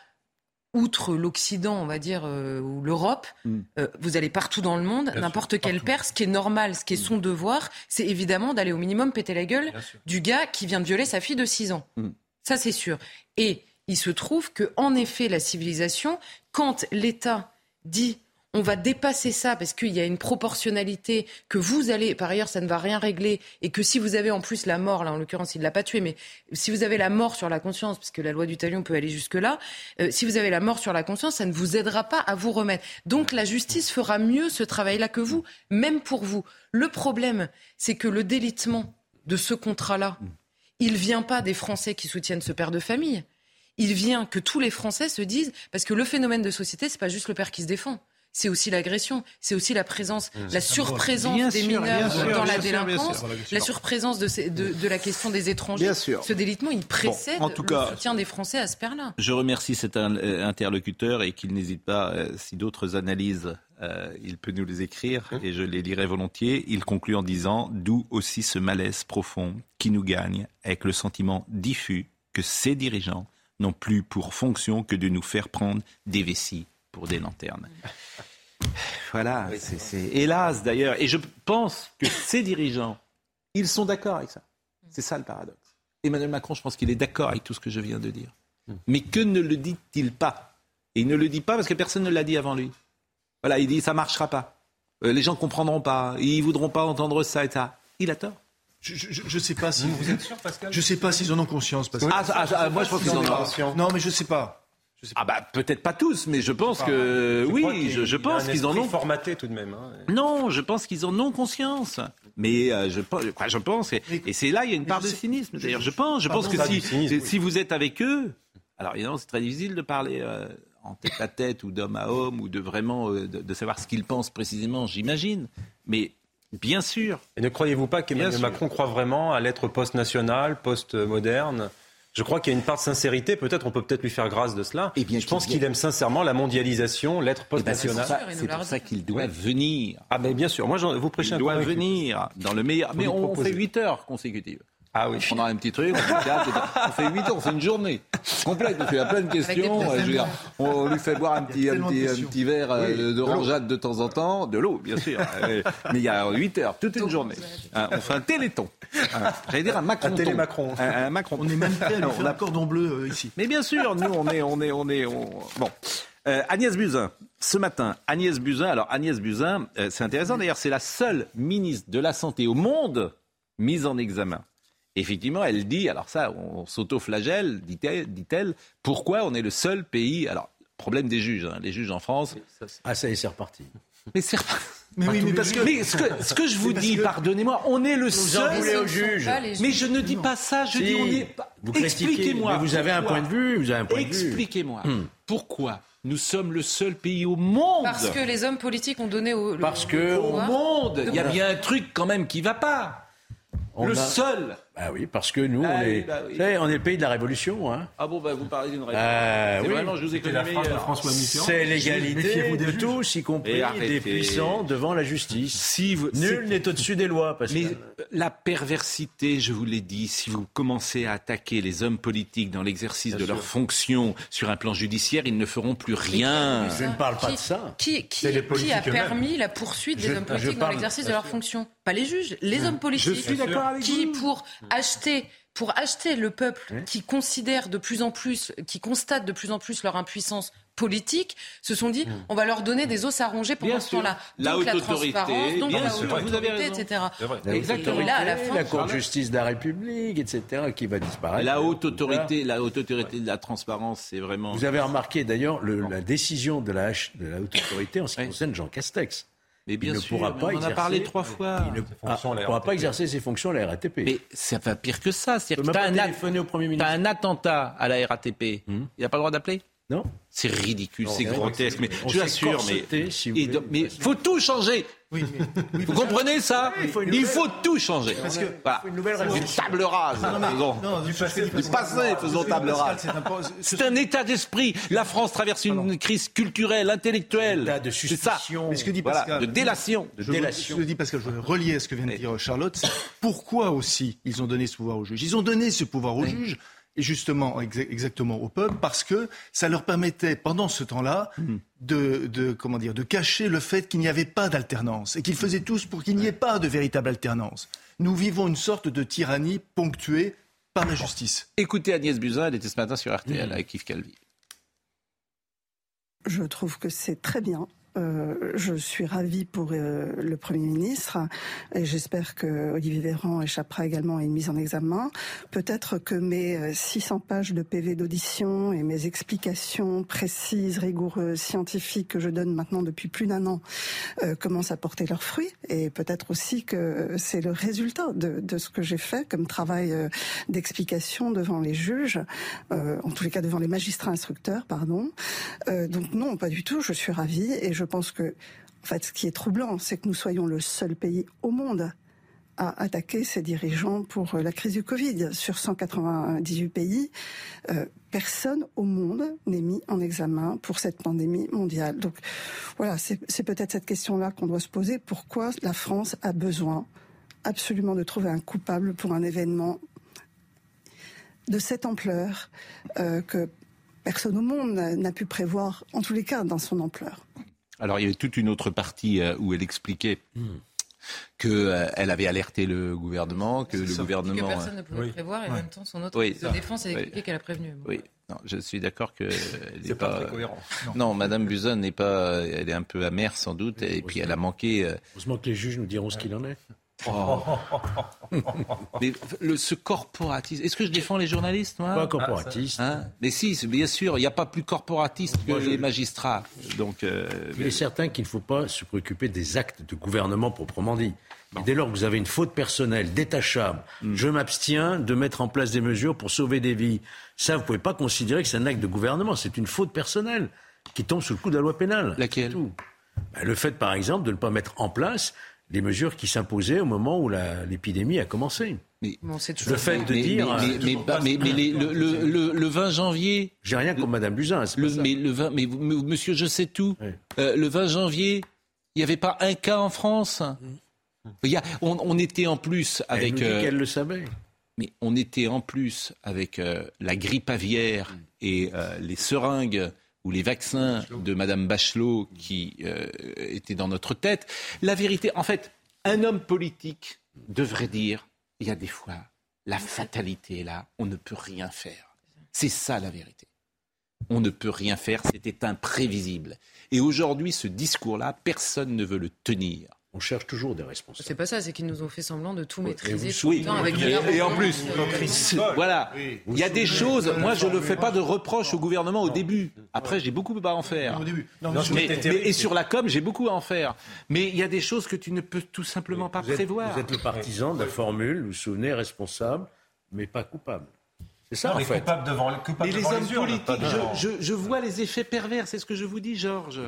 outre l'Occident, on va dire, euh, ou l'Europe, euh, vous allez partout dans le monde, n'importe quel père, ce qui est normal, ce qui est son devoir, c'est évidemment d'aller au minimum péter la gueule du gars qui vient de violer sa fille de 6 ans. Ça, c'est sûr. Et il se trouve que, en effet, la civilisation, quand l'État dit on va dépasser ça parce qu'il y a une proportionnalité que vous allez, par ailleurs, ça ne va rien régler, et que si vous avez en plus la mort, là en l'occurrence il ne l'a pas tué, mais si vous avez la mort sur la conscience, parce que la loi du talion peut aller jusque-là, euh, si vous avez la mort sur la conscience, ça ne vous aidera pas à vous remettre. Donc la justice fera mieux ce travail-là que vous, même pour vous. Le problème, c'est que le délitement de ce contrat-là, il vient pas des Français qui soutiennent ce père de famille. Il vient que tous les Français se disent, parce que le phénomène de société, c'est pas juste le père qui se défend. C'est aussi l'agression, c'est aussi la présence, la surprésence Bien des sûr, mineurs sûr, dans la délinquance, sûr. la surprésence de, ces- de, de la question des étrangers. Bien sûr. Ce délitement, il précède en tout le cas- soutien des Français à ce père-là. Je remercie cet euh, interlocuteur et qu'il n'hésite pas, euh, si d'autres analyses, euh, il peut nous les écrire et je les lirai volontiers. Il conclut en disant D'où aussi ce malaise profond qui nous gagne avec le sentiment diffus que ces dirigeants n'ont plus pour fonction que de nous faire prendre des vessies pour des lanternes. [LAUGHS] Voilà, c'est hélas d'ailleurs. Et je pense que ces dirigeants, ils sont d'accord avec ça. C'est ça le paradoxe. Emmanuel Macron, je pense qu'il est d'accord avec tout ce que je viens de dire. Mais que ne le dit-il pas? Et il ne le dit pas parce que personne ne l'a dit avant lui. Voilà, il dit ça marchera pas. Euh, les gens comprendront pas. Ils voudront pas entendre ça et ça. Il a tort. Je ne sais pas si. Vous êtes sûr, Pascal? Je sais pas s'ils en ont conscience. Que... Ah, ah, ah, moi, je pense qu'ils en ont conscience. Non, mais je sais pas. Ah bah peut-être pas tous, mais je pense que Je oui, je, pense qu'ils en ont formaté tout de même. hein. Non, je pense qu'ils en ont conscience. Mais euh, je, pense- enfin, je pense, et, et c'est là il y a une part de cynisme. D'ailleurs, je pense, je pense que si, du cynisme, oui. si vous êtes avec eux, alors évidemment c'est très difficile de parler euh, en tête à tête ou d'homme à homme ou de vraiment euh, de, de savoir ce qu'ils pensent précisément, j'imagine. Mais bien sûr. Et ne croyez-vous pas qu'Emmanuel. Macron croit vraiment à l'être post-national, post-moderne je crois qu'il y a une part de sincérité, peut-être on peut peut-être lui faire grâce de cela. je pense qu'il aime sincèrement la mondialisation, l'être Eh ben, c'est pour post-national. ça- c'est pour ça qu'il doit venir. Ah mais bien sûr, moi j'en- vous prêchez Il un doit venir dans le meilleur. Mais on proposer. fait 8 heures consécutives. Ah oui. On a un petit truc, on fait, quatre, on fait 8 heures, on fait une journée complète, on fait plein de questions. des euh, je veux dire, on lui fait boire un petit, un tellement de petit, un questions. petit verre euh, Oui, de l'eau. d'orangeade de temps en temps, de l'eau, bien sûr. [LAUGHS] Euh, Mais il y a 8 heures, toute une journée. Hein, on fait un téléthon. Hein, J'allais dire un Macron. Un télé-Macron. Un, un Macron. On est même prêt à lui On faire a- un cordon bleu euh, ici. mais bien sûr, nous, on est, on est, on est, on- bon. Euh, Agnès Buzyn, ce matin, Agnès Buzyn. Alors Agnès Buzyn, euh, c'est intéressant d'ailleurs, c'est la seule ministre de la santé au monde mise en examen. Effectivement, elle dit, alors ça, on s'auto-flagelle, dit-elle, pourquoi on est le seul pays. Alors, problème des juges, hein, les juges en France. Ah, ça y est, c'est reparti. Mais c'est [LAUGHS] Mais oui, mais parce que. mais ce que, ce que je vous dis, que- pardonnez-moi, on est le seul. voulez aux ne juges. Mais je ne dis pas ça, je Si. dis on est. pas- Vous Expliquez-moi. mais vous avez un point de vue, vous avez un point de vue. Expliquez-moi Hmm. pourquoi nous sommes le seul pays au monde. Parce que les hommes politiques ont donné au, Parce le que au monde, il y a bien un truc quand même qui va pas. On le a- seul. Ah oui, parce que nous, Ah on, oui, est, bah oui. vous savez, on est le pays de la révolution. Hein. Ah bon, bah vous parlez d'une. Ah C'est oui. vraiment, je vous ai connu la phrase de. François Mitterrand. C'est l'égalité de tous, y compris des puissants devant la justice. Si vous, Nul n'est au-dessus des lois, parce Mais que euh, la perversité, je vous l'ai dit, si vous commencez à attaquer les hommes politiques dans l'exercice de leurs fonctions sur un plan judiciaire, ils ne feront plus rien. je ne parle pas Qui- de ça. Qui, qui, C'est les qui politiques a permis la poursuite des Je- hommes je politiques dans l'exercice de leurs fonctions? Pas les juges, les hommes politiques. suis d'accord avec Qui, vous. pour acheter pour acheter le peuple qui considère de plus en plus, qui constate de plus en plus leur impuissance politique, se sont dit on va leur donner des os à ronger pendant ce temps-là. La donc haute autorité, transparence, donc bien la sûr, haute autorité, etc. La Exactement. autorité, Et là, à la fin- la Cour de justice de la République, etc., qui va disparaître. La haute autorité, la haute autorité de la transparence, c'est vraiment. Vous avez remarqué d'ailleurs le- la décision de la, H- de la haute autorité en ce qui concerne Jean Castex. Mais bien il ne sûr, pourra pas on en a exercer- parlé trois fois. Il ne Ses ah, pourra pas exercer ses fonctions à la RATP. Mais ça va pire que ça. C'est-à-dire que même t'as pas un, téléphoner au Premier ministre. t'as un attentat à la RATP. Il n'a pas le droit d'appeler? Non. C'est ridicule, Non, c'est grotesque. Mais on je vous s'est assure, mais corseté, si vous Et voulez, donc- mais faut tout changer. [LAUGHS] vous comprenez ça il faut Il tout changer. Parce que- Voilà. faut une table rase. Non, mais- faisons. non, du passé, Du passé, faisons table rase. c'est un état d'esprit. La France traverse une crise culturelle, intellectuelle. de C'est ça. Mais ce que dit Voilà, Pascal, de délation. Je, je le dis parce que je veux relier à ce que vient de dire Charlotte. Pourquoi aussi ils ont donné ce pouvoir aux juges Ils ont donné ce pouvoir aux juges, et justement, exa- exactement au peuple, parce que ça leur permettait, pendant ce temps-là, Hmm. de, de, comment dire, de cacher le fait qu'il n'y avait pas d'alternance, et qu'ils faisaient tous pour qu'il n'y ait pas de véritable alternance. Nous vivons une sorte de tyrannie ponctuée par la justice. Écoutez Agnès Buzyn, elle était ce matin sur RTL Mmh. avec Yves Calvi. Je trouve que c'est très bien. Euh, je suis ravie pour euh, le Premier ministre et j'espère que Olivier Véran échappera également à une mise en examen. Peut-être que mes euh, 600 pages de PV d'audition et mes explications précises, rigoureuses, scientifiques que je donne maintenant depuis plus d'un an euh, commencent à porter leurs fruits et peut-être aussi que c'est le résultat de, de ce que j'ai fait comme travail euh, d'explication devant les juges, euh, en tous les cas devant les magistrats instructeurs, pardon. Euh, donc non, pas du tout. Je suis ravie et je pense que, en fait, ce qui est troublant, c'est que nous soyons le seul pays au monde à attaquer ces dirigeants pour euh, la crise du Covid. Sur 198 pays, euh, personne au monde n'est mis en examen pour cette pandémie mondiale. Donc voilà, c'est peut-être cette question-là qu'on doit se poser. Pourquoi la France a besoin absolument de trouver un coupable pour un événement de cette ampleur euh, que personne au monde n'a pu prévoir, en tous les cas dans son ampleur? Alors il y avait toute une autre partie euh, où elle expliquait qu'elle avait alerté le gouvernement, que le Que gouvernement... personne ne euh, pouvait prévoir et en même temps son autre Oui. de défense a Oui. expliqué qu'elle a prévenu. Oui, non, je suis d'accord que [LAUGHS] C'est n'est pas pas, très cohérent. Non. Madame Buzyn n'est pas, elle est un peu amère sans doute, et puis elle a manqué. euh, Heureusement que les juges nous diront ce qu'il en est. Oh. Mais le, ce corporatisme, est-ce que je défends les journalistes, moi Pas corporatiste. Hein Mais si, bien sûr, il n'y a pas plus corporatiste que Moi, je- les magistrats. Donc, euh, Il est certain qu'il ne faut pas se préoccuper des actes de gouvernement proprement dit. Dès lors que vous avez une faute personnelle détachable, Mm. je m'abstiens de mettre en place des mesures pour sauver des vies. Ça, vous ne pouvez pas considérer que c'est un acte de gouvernement. C'est une faute personnelle qui tombe sous le coup de la loi pénale. Laquelle? Le fait, par exemple, de ne pas mettre en place les mesures qui s'imposaient au moment où l'épidémie a commencé. Mais Bon, le fait de mais, dire. mais, les- le, le- le- le 20 janvier. J'ai rien contre Madame Buzyn. pas ça. mais le 20, mais monsieur, je sais tout. Euh, le 20 janvier, il n'y avait pas un cas en France? Il y a- on, on était en plus Elle avec. nous dit euh, qu'elle le savait. mais on était en plus avec euh, la grippe aviaire et euh, les seringues ou les vaccins de Madame Bachelot qui euh, étaient dans notre tête. La vérité, en fait, un homme politique devrait dire il y a des fois la fatalité est là, on ne peut rien faire. C'est ça la vérité. On ne peut rien faire, c'était imprévisible. Et aujourd'hui, ce discours-là, personne ne veut le tenir. On cherche toujours des responsables. C'est pas ça, c'est qu'ils nous ont fait semblant de tout maîtriser Oui, tout le temps avec et, et en plus, c'est- voilà, il y a des choses. Moi, je ne fais pas de reproches au gouvernement au début. Après, j'ai beaucoup à en faire. Au début. Non, mais et sur la com, j'ai beaucoup à en faire. Mais il y a des choses que tu ne peux tout simplement pas Vous êtes, prévoir. vous êtes le partisan de la formule, vous vous souvenez, responsable, mais pas coupable. C'est ça, Non, en mais fait. coupable devant, coupable Mais les devant hommes urnes, politiques, je, je- je vois les effets pervers, c'est ce que je vous dis, Georges.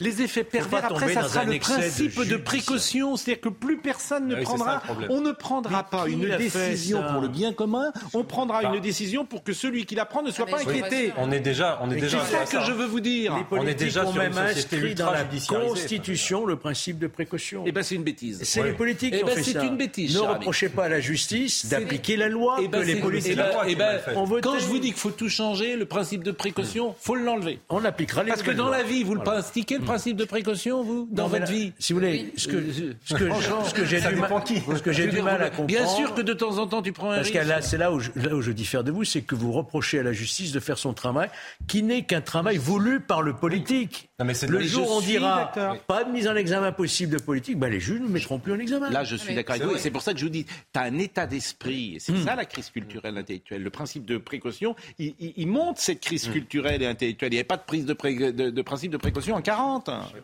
Les effets pervers, pas après, ça sera le de principe de, précaution. C'est-à-dire que plus personne ne Ah oui, c'est ça, prendra, on ne prendra pas une fait, décision pour le bien commun, on prendra Bah. une décision pour que celui qui la prend ne soit Ah, pas inquiété. pas. On est déjà, on est déjà. C'est ça que je veux vous dire. Les On est politiques déjà ont sur même inscrit dans la Constitution le principe de précaution. Eh ben, c'est une bêtise. C'est les politiques Eh qui ont ben, fait c'est ça. une bêtise, Ne reprochez pas à la justice d'appliquer la loi Eh ben, que les politiques eh ben, ben. Quand je vous dis qu'il faut tout changer, le principe de précaution, faut l'enlever. On appliquera les Parce que dans la vie, vous le Voilà. Principe de précaution, vous, dans votre vie Si vous voulez, ce que, ce que, ce que j'ai du, mal, ce que j'ai du mal à comprendre. Bien sûr que de temps en temps, tu prends un Parce risque. que là, c'est là où, je, là où je diffère de vous, c'est que vous reprochez à la justice de faire son travail, qui n'est qu'un travail voulu par le politique. Non, mais c'est- le jour où on dira pas de mise en examen possible de politique, ben les juges ne mettront plus en examen. Là, je suis d'accord avec vous. Et c'est pour ça que je vous dis, tu as un état d'esprit. Et c'est Hmm. ça la crise culturelle intellectuelle. Le principe de précaution, il, il- il monte cette crise culturelle et intellectuelle. Il n'y avait pas de prise de, pré- de- de principe de précaution en 40.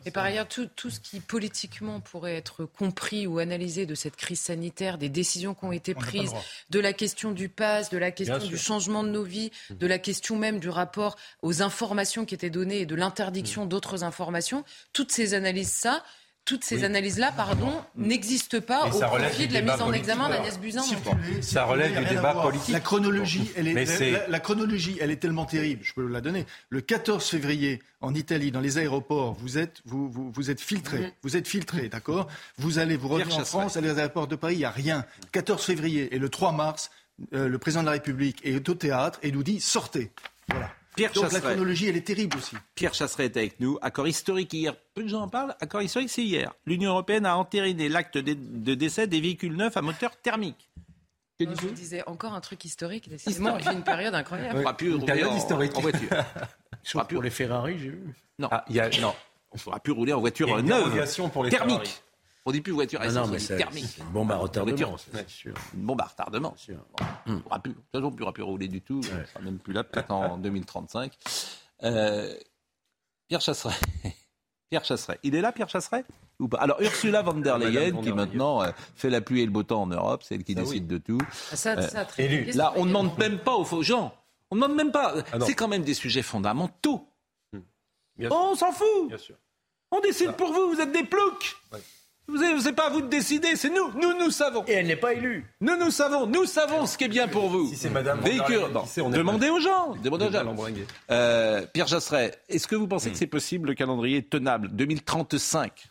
Et par ailleurs, tout, tout ce qui politiquement pourrait être compris ou analysé de cette crise sanitaire, des décisions qui ont été prises, de la question du pass, de la question Bien du sûr. changement de nos vies, de la question même du rapport aux informations qui étaient données et de l'interdiction d'autres informations, toutes ces analyses, ça. Toutes ces Oui. analyses-là, pardon, n'existent pas Et au profit de la mise en examen d'Agnès Buzyn. Circuler, Ça relève du débat politique. La chronologie, elle est, Mais la, c'est- la- la chronologie, elle est tellement terrible. Je peux vous la donner. Le 14 février, en Italie, dans les aéroports, vous êtes, vous, vous, vous êtes filtré. Vous êtes filtré, d'accord? Vous allez, vous revenez Pierre en. France, allez aux aéroports de Paris, il n'y a rien. 14 février et le 3 mars, euh, le président de la République est au théâtre et nous dit sortez. Voilà. Pierre Donc la Chasseret. chronologie, elle est terrible aussi. Pierre Chasseret est avec nous. Accord historique hier. Peu de gens en parlent. Accord historique, c'est hier. L'Union européenne a entériné l'acte de, décès des véhicules neufs à moteur thermique. Que Je dites-vous vous disais encore un truc historique. Décidément, une période incroyable. On pourra plus Une rouler période en, historique. en voiture. [LAUGHS] Sauf pour les Ferrari, j'ai vu. Non. Ah, il y a, non. On ne pourra plus rouler en voiture neuve. pour les thermique. Ferrari. On dit plus voiture à Ah non, essence, on mais dit thermique. c'est une bombe à retardement, c'est sûr. Une bombe à retardement. sûr. On ne pourra plus, de toute façon, on ne pourra plus rouler du tout. On ne sera même plus là, peut-être en [LAUGHS] 2035. Euh, Pierre Chasseret. [LAUGHS] Pierre Chasseret. Il est là, Pierre Chasseret? Ou pas? Alors, Ursula von der [LAUGHS] Leyen, qui maintenant euh, fait la pluie et le beau temps en Europe, c'est elle qui Ça, décide oui. de tout. Ah, Ça, Euh, ça, très élu. Là, on ne demande même pas aux faux gens. On ne demande même pas. Ah c'est quand même des sujets fondamentaux. Bien Oh, on s'en fout. Bien sûr. On décide pour vous, vous êtes des ploucs. Ouais. Vous avez- C'est pas à vous de décider, c'est nous. Nous, nous savons. Et elle n'est pas élue. Nous, nous savons. Nous savons ce qui est bien pour vous. Si c'est Madame Véhicule. Demandez aux gens. Demandez aux gens. Euh, Pierre Jasseret, est-ce que vous pensez que c'est possible le calendrier tenable 2035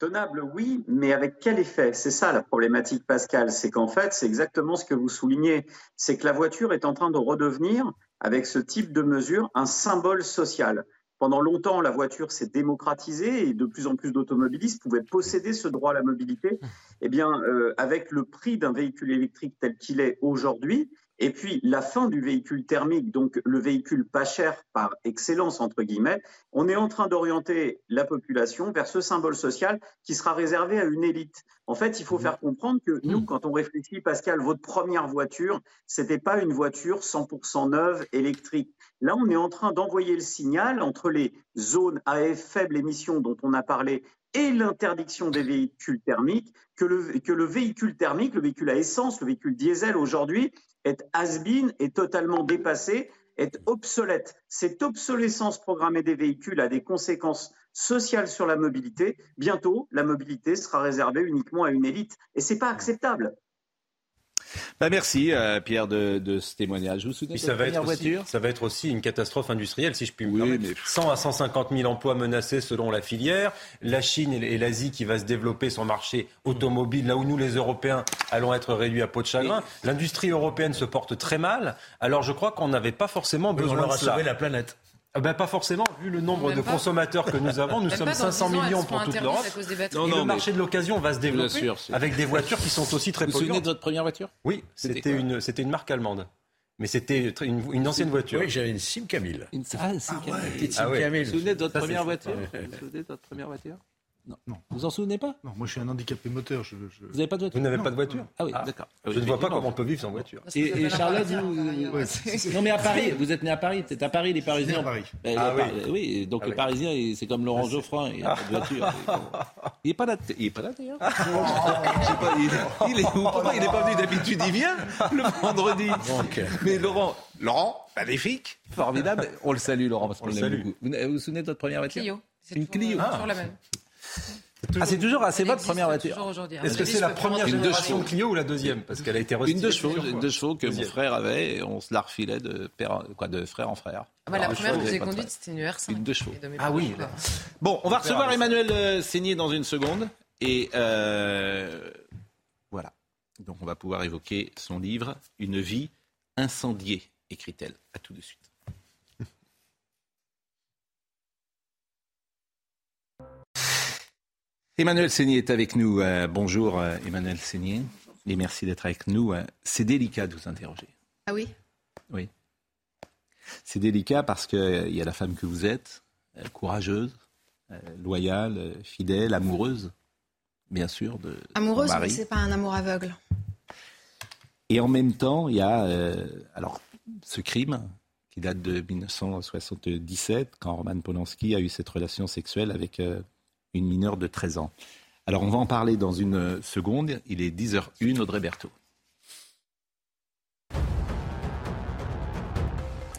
Tenable, oui, mais avec quel effet? C'est ça la problématique, Pascal. C'est qu'en fait, c'est exactement ce que vous soulignez. C'est que la voiture est en train de redevenir, avec ce type de mesure, un symbole social. Pendant longtemps, la voiture s'est démocratisée et de plus en plus d'automobilistes pouvaient posséder ce droit à la mobilité. Eh bien, euh, avec le prix d'un véhicule électrique tel qu'il est aujourd'hui, et puis la fin du véhicule thermique, donc le véhicule pas cher par excellence, entre guillemets, on est en train d'orienter la population vers ce symbole social qui sera réservé à une élite. En fait, il faut faire comprendre que nous, quand on réfléchit, Pascal, votre première voiture, c'était pas une voiture 100% neuve électrique. Là, on est en train d'envoyer le signal entre les zones à faible émission dont on a parlé et l'interdiction des véhicules thermiques, que le, véhicule thermique, le véhicule à essence, le véhicule diesel aujourd'hui, est has-been, est totalement dépassé, est obsolète. Cette obsolescence programmée des véhicules a des conséquences sociales sur la mobilité. Bientôt, la mobilité sera réservée uniquement à une élite. Et c'est pas acceptable. Bah, Merci euh, Pierre de, de ce témoignage. Vous vous souvenez de ça va, être aussi, voiture? ça va être aussi une catastrophe industrielle, si je puis me Oui, permettre. mais- 100 à 150 000 emplois menacés selon la filière. La Chine et l'Asie qui va se développer son marché automobile, là où nous, les Européens, allons être réduits à peau de chagrin. L'industrie européenne se porte très mal. Alors je crois qu'on n'avait pas forcément besoin leur de a cela. sauvé la planète. Ah ben, pas forcément, vu le nombre de pas. consommateurs que nous avons. Nous Même sommes pas dans 500 10 ans, elles millions pour toute l'Europe. et non, le marché de l'occasion va se développer sûr, avec des [LAUGHS] voitures qui sont aussi très Vous vous souvenez polluantes. de votre première voiture? Oui, C'était une, c'était une marque allemande. Mais c'était une, une ancienne voiture. Oui, j'avais une Sim Camille. Une ah, Petite Ah Sim ouais. Camille. Vous vous souvenez de votre Ça, première c'est- voiture? Ouais. Vous vous souvenez de votre première voiture? Non. Non. Vous en souvenez pas Non, moi, je suis un handicapé moteur. Je, je- Vous n'avez pas de voiture Vous n'avez pas de voiture Ah oui, Ah. d'accord. Je ne vois pas comment on peut vivre sans voiture. Et, et Charlotte, vous. Ouais, C'est- [LAUGHS] Non mais à Paris, vous êtes né à Paris, peut-être àRis, les Parisiens. né à Paris. Eh, Ah les oui. Par- oui, donc Ah le oui. Parisien, il- c'est comme Laurent Geoffrin, il a pas de voiture. Il est pas là, il est pas là d'ailleurs. Je sais pas, il, est- où? Pourquoi il est pas venu d'habitude Il vient le vendredi. Donc, Mais Laurent, Laurent, magnifique, formidable. On le salue Laurent parce qu'on le l'aime salue. beaucoup. Vous vous souvenez de votre première voiture? Clio. C'est Une Clio. toujours la même. Ah, c'est toujours, Elle votre première voiture. Est-ce que c'est la première Une génération de. Clio ou la deuxième Parce qu'elle a été Une restylée deux chevaux, une deux chevaux que mon frère avait et on se la refilait de, père, quoi, de frère en frère. Ah bah, la première que j'ai conduite, c'était une R5. Une deux chevaux. Ah oui. Bon, on va recevoir. Emmanuel euh, Seigné dans une seconde. Et euh, voilà. Donc on va pouvoir évoquer son livre Une vie incendiée, écrit-elle. À tout de suite. Emmanuel Seigné est avec nous. Euh, bonjour euh, Emmanuel Seigné et merci d'être avec nous. Euh, c'est délicat de vous interroger. Ah oui? Oui. C'est délicat parce qu'il y a la femme que vous êtes, courageuse, loyale, fidèle, amoureuse, bien sûr. De amoureuse, mais ce n'est pas un amour aveugle. Et en même temps, il y a alors, ce crime qui date de 1977, quand Roman Polanski a eu cette relation sexuelle avec une mineure de 13 ans. Alors on va en parler dans une seconde. Il est 10h01, Audrey Berthaud.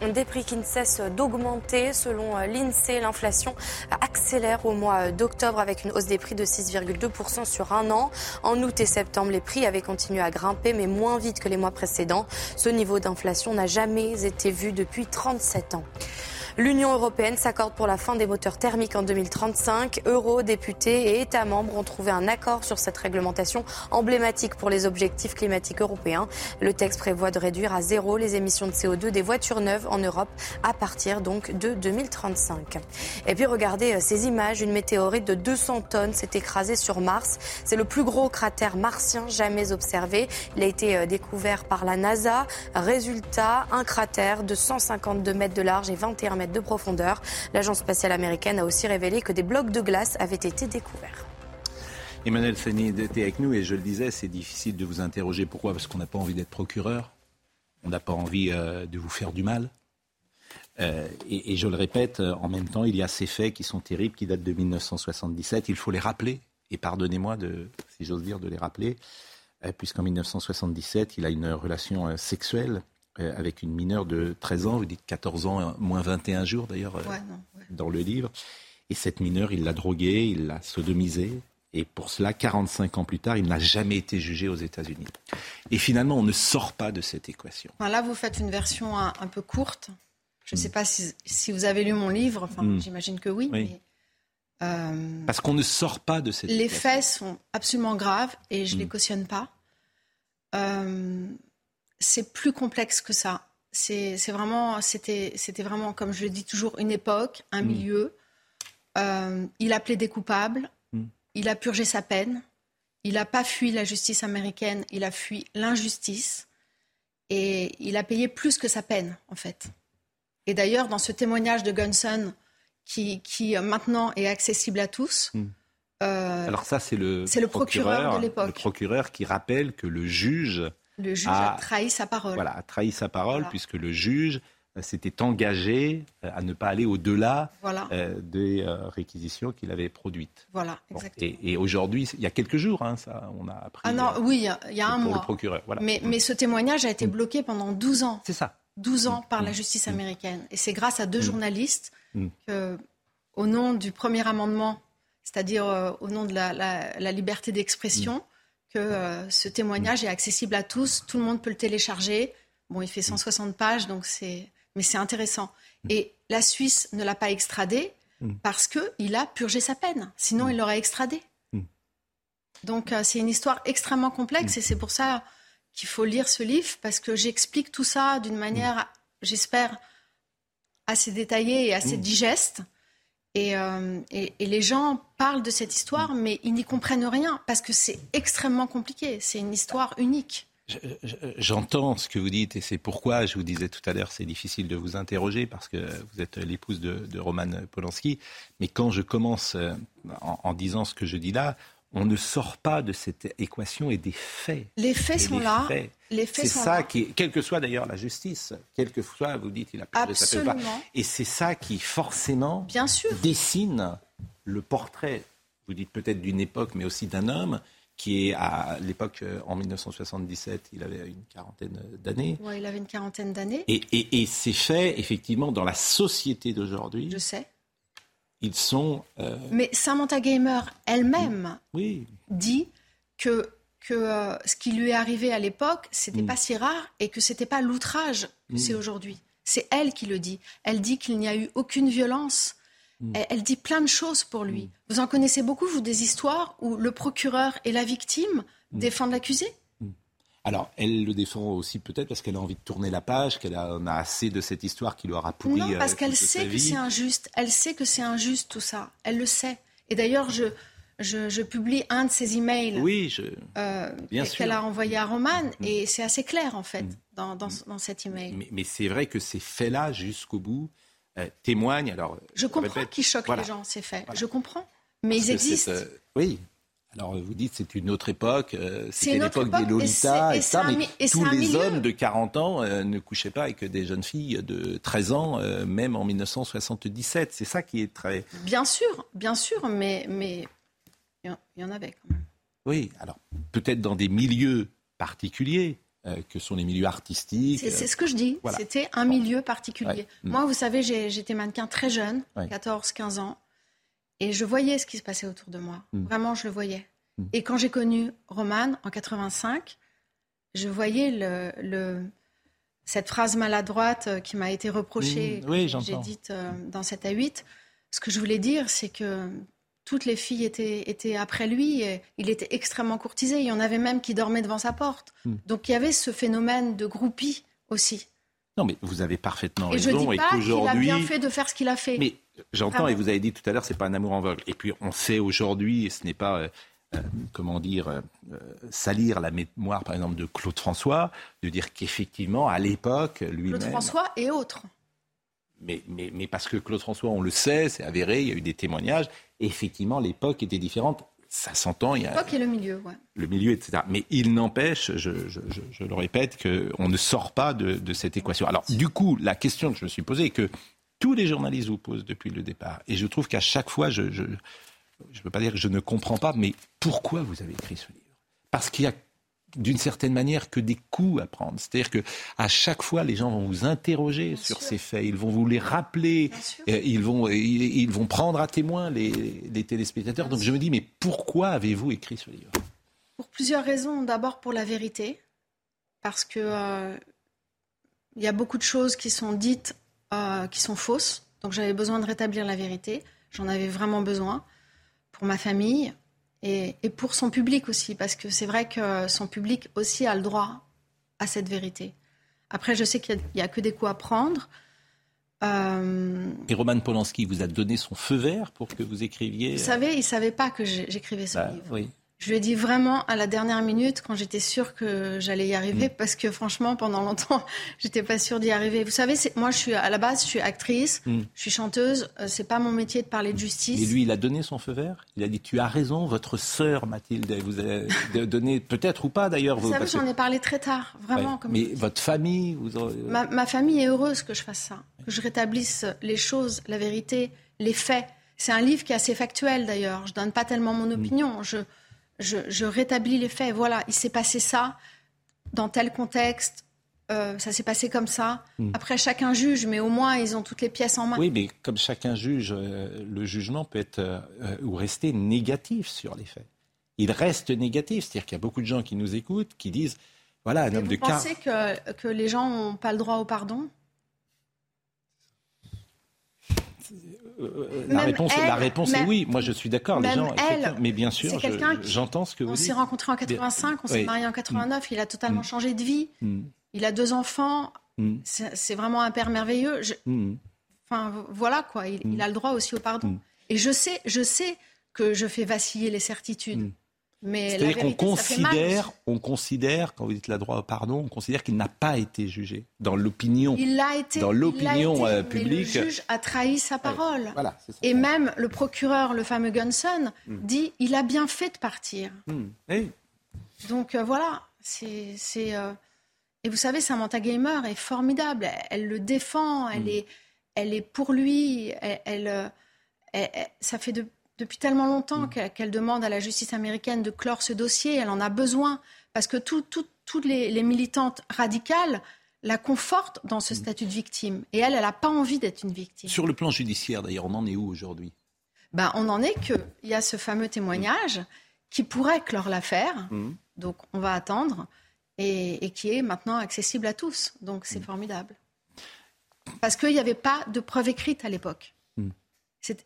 Des prix qui ne cessent d'augmenter. Selon l'INSEE, l'inflation accélère au mois d'octobre avec une hausse des prix de 6,2% sur un an. En août et septembre, les prix avaient continué à grimper, mais moins vite que les mois précédents. Ce niveau d'inflation n'a jamais été vu depuis 37 ans. L'Union européenne s'accorde pour la fin des moteurs thermiques en 2035. Eurodéputés et États membres ont trouvé un accord sur cette réglementation emblématique pour les objectifs climatiques européens. Le texte prévoit de réduire à zéro les émissions de CO2 des voitures neuves en Europe à partir donc de 2035. Et puis regardez euh, ces images, une météorite de 200 tonnes s'est écrasée sur Mars. C'est le plus gros cratère martien jamais observé. Il a été euh, découvert par la NASA. Résultat, un cratère de 152 mètres de large et 21 mètres de profondeur. L'agence spatiale américaine a aussi révélé que des blocs de glace avaient été découverts. Emmanuel Fanny était avec nous et je le disais, c'est difficile de vous interroger. Pourquoi? Parce qu'on n'a pas envie d'être procureur, on n'a pas envie euh, de vous faire du mal. Euh, et, je le répète, euh, en même temps, il y a ces faits qui sont terribles, qui datent de 1977. Il faut les rappeler, et pardonnez-moi, de, si j'ose dire, de les rappeler, puisqu'en 1977, il a une relation sexuelle euh, avec une mineure de 13 ans, vous dites 14 ans, moins 21 jours d'ailleurs, euh, dans le livre. Et cette mineure, il l'a droguée, il l'a sodomisée. Et pour cela, 45 ans plus tard, il n'a jamais été jugé aux États-Unis. Et finalement, on ne sort pas de cette équation. là, vous faites une version un, peu courte. Je ne sais mm. pas si, vous avez lu mon livre, enfin, mm. j'imagine que oui. Mais, euh, Parce qu'on ne sort pas de cette Les faits sont absolument graves et je ne les mm. cautionne pas. Euh, c'est plus complexe que ça. C'est vraiment, c'était vraiment, comme je le dis toujours, une époque, un milieu. Euh, il a plaidé coupable, il a purgé sa peine, il n'a pas fui la justice américaine, il a fui l'injustice et il a payé plus que sa peine, en fait. Et d'ailleurs, dans ce témoignage de Gunson, qui, qui euh, maintenant est accessible à tous, mm. euh, alors ça, c'est le, le procureur de l'époque. Le procureur qui rappelle que le juge le juge a, trahi sa parole. Voilà, a trahi sa parole puisque le juge euh, s'était engagé à ne pas aller au-delà euh, des réquisitions qu'il avait produites. Voilà, exactement. et, aujourd'hui, il y a quelques jours, hein, ça, on a appris. Ah non, oui, il y a, un mois. Pour le procureur, voilà. Mais, mais ce témoignage a été mm. bloqué pendant 12 ans. C'est ça. 12 ans par la mm. justice mm. américaine. Et c'est grâce à deux journalistes que, au nom du premier amendement, c'est-à-dire au nom de la, la liberté d'expression, que euh, ce témoignage est accessible à tous, tout le monde peut le télécharger. Bon, il fait 160 pages, donc c'est, mais c'est intéressant. Et la Suisse ne l'a pas extradé parce qu'il a purgé sa peine. Sinon, il l'aurait extradé. Donc, euh, c'est une histoire extrêmement complexe et c'est pour ça qu'il faut lire ce livre parce que j'explique tout ça d'une manière, j'espère, assez détaillée et assez digeste. Euh, et, les gens parlent de cette histoire, mais ils n'y comprennent rien parce que c'est extrêmement compliqué. C'est une histoire unique. J'entends ce que vous dites et c'est pourquoi je vous disais tout à l'heure c'est difficile de vous interroger parce que vous êtes l'épouse de, Roman Polanski. Mais quand je commence euh, en disant ce que je dis là, on ne sort pas de cette équation et des faits. Les faits sont là. Les faits c'est ça qui, quelle que soit d'ailleurs la justice, quelle que soit, vous dites, il a pas Absolument. Pas. Et c'est ça qui forcément Bien sûr. dessine le portrait, vous dites peut-être d'une époque, mais aussi d'un homme qui est à l'époque, euh, en 1977, il avait une quarantaine d'années. Oui, il avait une quarantaine d'années. Et, et, et c'est fait, effectivement, dans la société d'aujourd'hui. Je sais ils sont. Euh, Mais Samantha Gamer elle-même dit que, que euh, ce qui lui est arrivé à l'époque, c'était mm. pas si rare et que c'était pas l'outrage que mm. c'est aujourd'hui. C'est elle qui le dit. Elle dit qu'il n'y a eu aucune violence. Mm. Elle, dit plein de choses pour lui. Vous en connaissez beaucoup, vous, des histoires où le procureur et la victime défendent l'accusé? Alors, elle le défend aussi peut-être parce qu'elle a envie de tourner la page, qu'elle en a assez de cette histoire qui lui aura pourri. Non, parce euh, qu'elle sait que c'est injuste. Elle sait que c'est injuste tout ça. Elle le sait. Et d'ailleurs, je, je, publie un de ses emails oui, je... euh, qu'elle a envoyé à Roman, mm. et c'est assez clair en fait mm. dans, dans, dans, cet email. Mais, mais c'est vrai que ces faits-là, jusqu'au bout, euh, témoignent. Alors, je comprends qu'ils choquent les gens, ces faits. Je comprends. Mais ils existent. Euh, oui, alors vous dites c'est une autre époque, euh, c'était l'époque des Lolita et, ça, mais tous les hommes de 40 ans euh, ne couchaient pas avec des jeunes filles de 13 ans, euh, même en 1977. C'est ça qui est très... Bien sûr, bien sûr, mais mais il y en avait quand même. Oui, alors peut-être dans des milieux particuliers. que sont les milieux artistiques. C'est ce que je dis. C'était un milieu particulier. Moi, vous savez, j'étais mannequin très jeune, 14-15 ans. Et je voyais ce qui se passait autour de moi. Hmm. Vraiment, je le voyais. Hmm. Et quand j'ai connu Romane en 85, je voyais le, cette phrase maladroite euh, qui m'a été reprochée, oui, j'ai dite euh, dans 7 à 8. Ce que je voulais dire, c'est que toutes les filles étaient, étaient après lui. Et il était extrêmement courtisé. Il y en avait même qui dormaient devant sa porte. Donc il y avait ce phénomène de groupie aussi. Non, mais vous avez parfaitement et raison. Je dis pas qu'il a bien fait de faire ce qu'il a fait. Mais j'entends, et vous avez dit tout à l'heure, c'est pas un amour en vogue. Et puis on sait aujourd'hui, et ce n'est pas, euh, euh, comment dire, euh, salir la mémoire, par exemple, de Claude François, de dire qu'effectivement, à l'époque, lui-même. Claude François et autres. Mais, mais, mais, parce que Claude François, on le sait, c'est avéré, il y a eu des témoignages. effectivement, l'époque était différente ça s'entend. Il y a l'époque et le milieu, ouais. Le milieu, etc. Mais il n'empêche, je, je, je, le répète, qu'on ne sort pas de, de, cette équation. Alors, du coup, la question que je me suis posée, et que tous les journalistes vous posent depuis le départ, et je trouve qu'à chaque fois, je ne peux pas dire que je ne comprends pas, mais pourquoi vous avez écrit ce livre? Parce qu'il y a d'une certaine manière que des coups à prendre. C'est-à-dire que à chaque fois, les gens vont vous interroger sur ces faits, ils vont vous les rappeler, euh, ils vont, ils, vont prendre à témoin les, les téléspectateurs. Donc je me dis, mais pourquoi avez-vous écrit ce livre? Pour plusieurs raisons. D'abord pour la vérité, parce que euh, il y a beaucoup de choses qui sont dites euh, qui sont fausses. Donc j'avais besoin de rétablir la vérité. J'en avais vraiment besoin pour ma famille, et, pour son public aussi, parce que c'est vrai que son public aussi a le droit à cette vérité. Après, je sais qu'il n'y a, que des coups à prendre. Euh... Et Roman Polanski vous a donné son feu vert pour que vous écriviez Vous savez, il ne savait pas que j'écrivais ce bah, livre. Oui. Je lui ai dit vraiment à la dernière minute quand j'étais sûre que j'allais y arriver mm. parce que franchement pendant longtemps [LAUGHS] j'étais pas sûre d'y arriver. Vous savez, moi je suis à la base je suis actrice, mm. je suis chanteuse, euh, c'est pas mon métier de parler de justice. Et lui il a donné son feu vert. Il a dit tu as raison, votre sœur Mathilde vous a [LAUGHS] donné peut-être ou pas d'ailleurs. Vous savez j'en ai parlé très tard, vraiment. Comme Mais votre famille, vous... ma, ma famille est heureuse que je fasse ça, que je rétablisse les choses, la vérité, les faits. C'est un livre qui est assez factuel d'ailleurs. Je donne pas tellement mon mm. opinion. Je je, rétablis les faits. Voilà, il s'est passé ça dans tel contexte. Euh, ça s'est passé comme ça. Hmm. Après, chacun juge, mais au moins, ils ont toutes les pièces en main. Oui, mais comme chacun juge, euh, le jugement peut être euh, ou rester négatif sur les faits. Il reste négatif, c'est-à-dire qu'il y a beaucoup de gens qui nous écoutent, qui disent, voilà, un homme de cas. Vous pensez que, que les gens n'ont pas le droit au pardon? Euh, la réponse, la réponse est oui. Moi, je suis d'accord. Les gens, mais bien sûr, j'entends ce que vous dites. On s'est rencontrés en 85, on s'est mariés en 89. Il a totalement mm. changé de vie. Mm. Il a deux enfants. Mm. C'est vraiment un père merveilleux. Enfin, voilà quoi. Il, il, a le droit aussi au pardon. Et je sais, je sais que je fais vaciller les certitudes. C'est-à-dire qu'on considère, on considère, quand vous dites la droit au pardon, on considère qu'il n'a pas été jugé dans l'opinion. Il l'a été. Dans l'opinion euh, publique. le juge a trahi sa parole. voilà, Et même le procureur, le fameux Gunson, hmm. dit il a bien fait de partir. Hmm. Donc euh, voilà, c'est. Euh, et vous savez, Samantha Gamer est formidable. Elle, le défend, elle, hmm. est, elle est pour lui. Elle, ça fait de depuis tellement longtemps mm. qu'elle demande à la justice américaine de clore ce dossier. Elle en a besoin parce que toutes les, militantes radicales la confortent dans ce mm. statut de victime. Et elle, elle n'a pas envie d'être une victime. Sur le plan judiciaire, d'ailleurs, on en est où aujourd'hui? Ben, On en est qu'il y a ce fameux témoignage qui pourrait clore l'affaire. Mm. Donc on va attendre. Et, qui est maintenant accessible à tous. Donc c'est formidable. Parce qu'il n'y avait pas de preuve écrite à l'époque.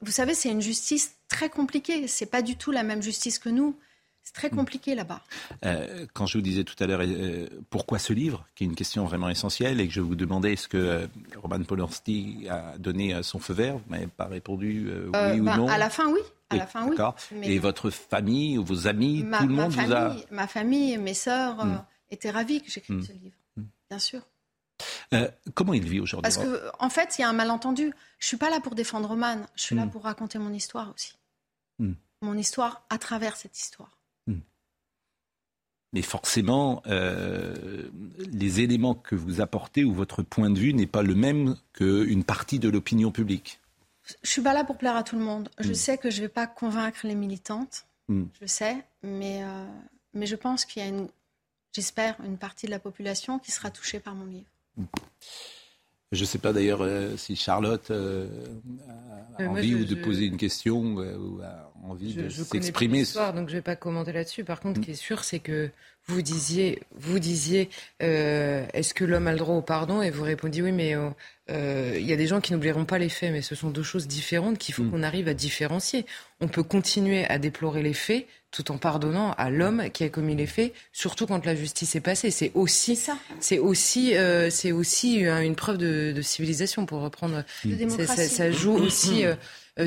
Vous savez, c'est une justice très compliquée. C'est pas du tout la même justice que nous. C'est très compliqué là-bas. Euh, quand je vous disais tout à l'heure euh, pourquoi ce livre, qui est une question vraiment essentielle, et que je vous demandais est-ce que euh, Roman Polanski a donné son feu vert, vous m'avez pas répondu oui ou ben, non. À la fin, oui. À la fin, oui. Et votre famille ou vos amis, tout le monde vous a. Ma famille, mes sœurs hmm. étaient ravis que j'écrive hmm. ce livre, bien sûr. Comment il vit aujourd'hui Parce qu'en en fait, il y a un malentendu. Je suis pas là pour défendre Roman, je suis là pour raconter mon histoire aussi. Mon histoire à travers cette histoire. Mais forcément, euh, les éléments que vous apportez ou votre point de vue n'est pas le même qu'une partie de l'opinion publique. Je suis pas là pour plaire à tout le monde. Je hmm. sais que je ne vais pas convaincre les militantes. Hmm. Je sais, mais, euh, mais je pense qu'il y a une, j'espère, une partie de la population qui sera touchée par mon livre. Je ne sais pas d'ailleurs euh, si Charlotte euh, a euh, envie ou de poser une question ou envie de s'exprimer. donc je ne vais pas commenter là-dessus. Par contre, ce qui est sûr, c'est que vous disiez, vous disiez, est-ce que l'homme a le droit au pardon? Et vous répondiez oui, mais il y a des gens qui n'oublieront pas les faits, mais ce sont deux choses différentes qu'il faut mm. qu'on arrive à différencier. On peut continuer à déplorer les faits tout en pardonnant à l'homme qui a commis les faits, surtout quand la justice est passée. C'est aussi, c'est aussi, euh, c'est aussi une preuve de, civilisation pour reprendre. Ça, joue aussi euh, euh,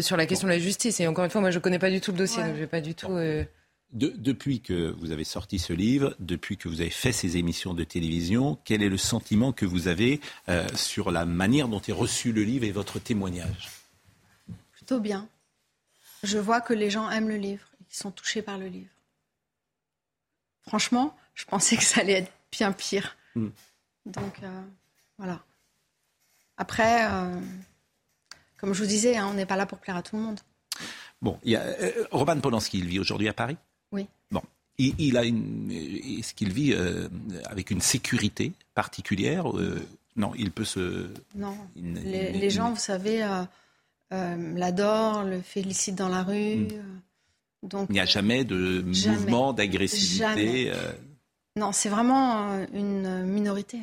sur la question de la justice. Et encore une fois, moi, je connais pas du tout le dossier, donc je vais pas du tout. depuis que vous avez sorti ce livre, depuis que vous avez fait ces émissions de télévision, quel est le sentiment que vous avez sur la manière dont est reçu le livre et votre témoignage? Plutôt bien. Je vois que les gens aiment le livre qui sont touchés par le livre. Franchement, je pensais que ça allait être bien pire. Hmm. Donc, euh, voilà. Après, euh, comme je vous disais, hein, on n'est pas là pour plaire à tout le monde. Bon, il y a euh, Roman Polanski, il vit aujourd'hui à Paris Oui. Bon. Il, a une. Est-ce qu'il vit avec une sécurité particulière Non, il peut se. Non. les, gens, vous savez, l'adorent, le félicitent dans la rue. Hmm. Il n'y a jamais de mouvement d'agressivité. Euh. Non, c'est vraiment euh, une minorité.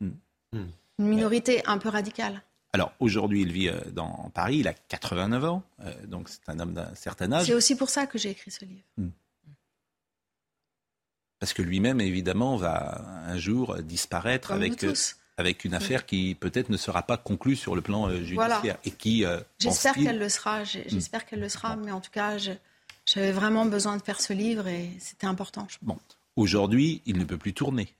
Mm. Mm. Une minorité un peu radicale. Alors aujourd'hui, il vit euh, dans Paris, il a 89 ans, donc c'est un homme d'un certain âge. C'est aussi pour ça que j'ai écrit ce livre. Mm. Parce que lui-même, évidemment, va un jour disparaître avec, avec une affaire qui peut-être ne sera pas conclue sur le plan judiciaire. Et qui, J'espère qu'elle le sera, j'espère qu'elle le sera, mais en tout cas, j'avais vraiment besoin de faire ce livre et c'était important. Bon, aujourd'hui, il ne peut plus tourner.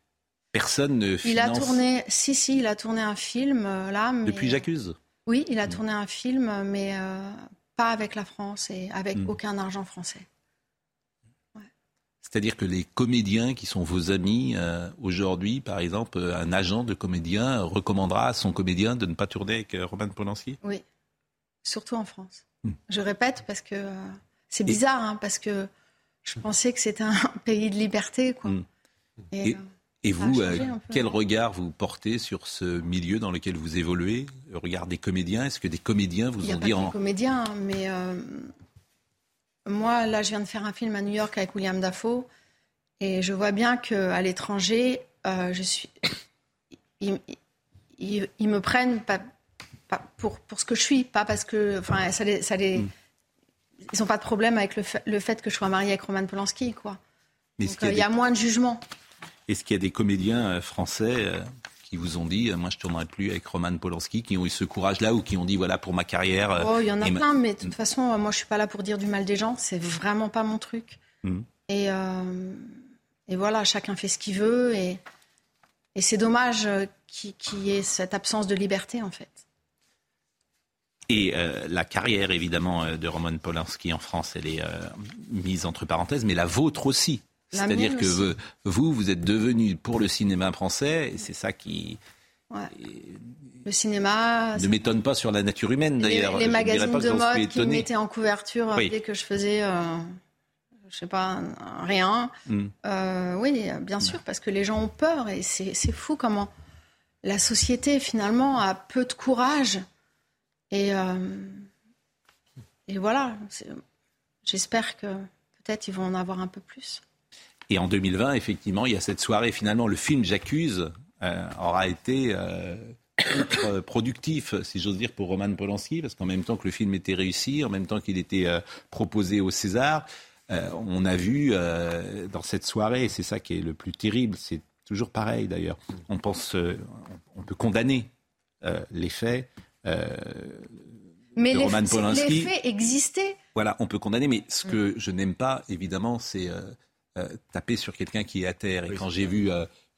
Personne ne finance. Il a tourné, si, si, il a tourné un film euh, là. Depuis J'accuse Oui, il a hmm. tourné un film, mais euh, pas avec la France et avec hmm. aucun argent français. C'est-à-dire que les comédiens qui sont vos amis euh, aujourd'hui, par exemple, un agent de comédien recommandera à son comédien de ne pas tourner avec Roman Polanski? Oui, surtout en France. Hmm. Je répète parce que c'est bizarre, hein, parce que je pensais que c'était un [LAUGHS] pays de liberté. Quoi. Mm. Et, euh, vous, euh, quel regard vous portez sur ce milieu dans lequel vous évoluez? Le regard des comédiens Est-ce que des comédiens vous Il ont dit en... comédiens, mais euh, moi, là, je viens de faire un film à New York avec William Dafoe, et je vois bien qu'à l'étranger, je suis... [COUGHS] Ils, me prennent pas, pour, pour ce que je suis, pas parce que... Enfin, ça les... Ça les mm ils n'ont pas de problème avec le fait, que je sois mariée avec Roman Polanski, quoi. Il y, a, moins de jugement. Est-ce qu'il y a des comédiens euh, français euh, qui vous ont dit, euh, moi je ne tournerai plus avec Roman Polanski, qui ont eu ce courage-là ou qui ont dit, voilà, pour ma carrière. Oh, il y en a plein, mais de toute façon, moi je ne suis pas là pour dire du mal des gens, c'est vraiment pas mon truc. Mmh. Et, et, voilà, chacun fait ce qu'il veut, et, et c'est dommage qu'il y ait cette absence de liberté, en fait. Et euh, la carrière, évidemment, de Roman Polanski en France, elle est euh, mise entre parenthèses, mais la vôtre aussi. C'est-à-dire que vous, vous êtes devenu pour le cinéma français, et c'est ça qui... Le cinéma... Ne m'étonne pas sur la nature humaine, d'ailleurs. Les, magazines de mode qui mettaient en couverture dès que je faisais... je sais pas, rien. Hmm. oui, bien sûr, parce que les gens ont peur et c'est fou comment la société finalement a peu de courage et, euh, et voilà, j'espère que peut-être ils vont en avoir un peu plus. Et en 2020, effectivement, il y a cette soirée. Finalement, le film J'accuse euh, aura été euh, productif, si j'ose dire, pour Roman Polanski, parce qu'en même temps que le film était réussi, en même temps qu'il était proposé au César, on a vu dans cette soirée, et c'est ça qui est le plus terrible, c'est toujours pareil d'ailleurs. On pense, on peut condamner les faits. mais les, les, faits existaient. Voilà, on peut condamner, mais ce que je n'aime pas, évidemment, c'est taper sur quelqu'un qui est à terre. Et quand j'ai vu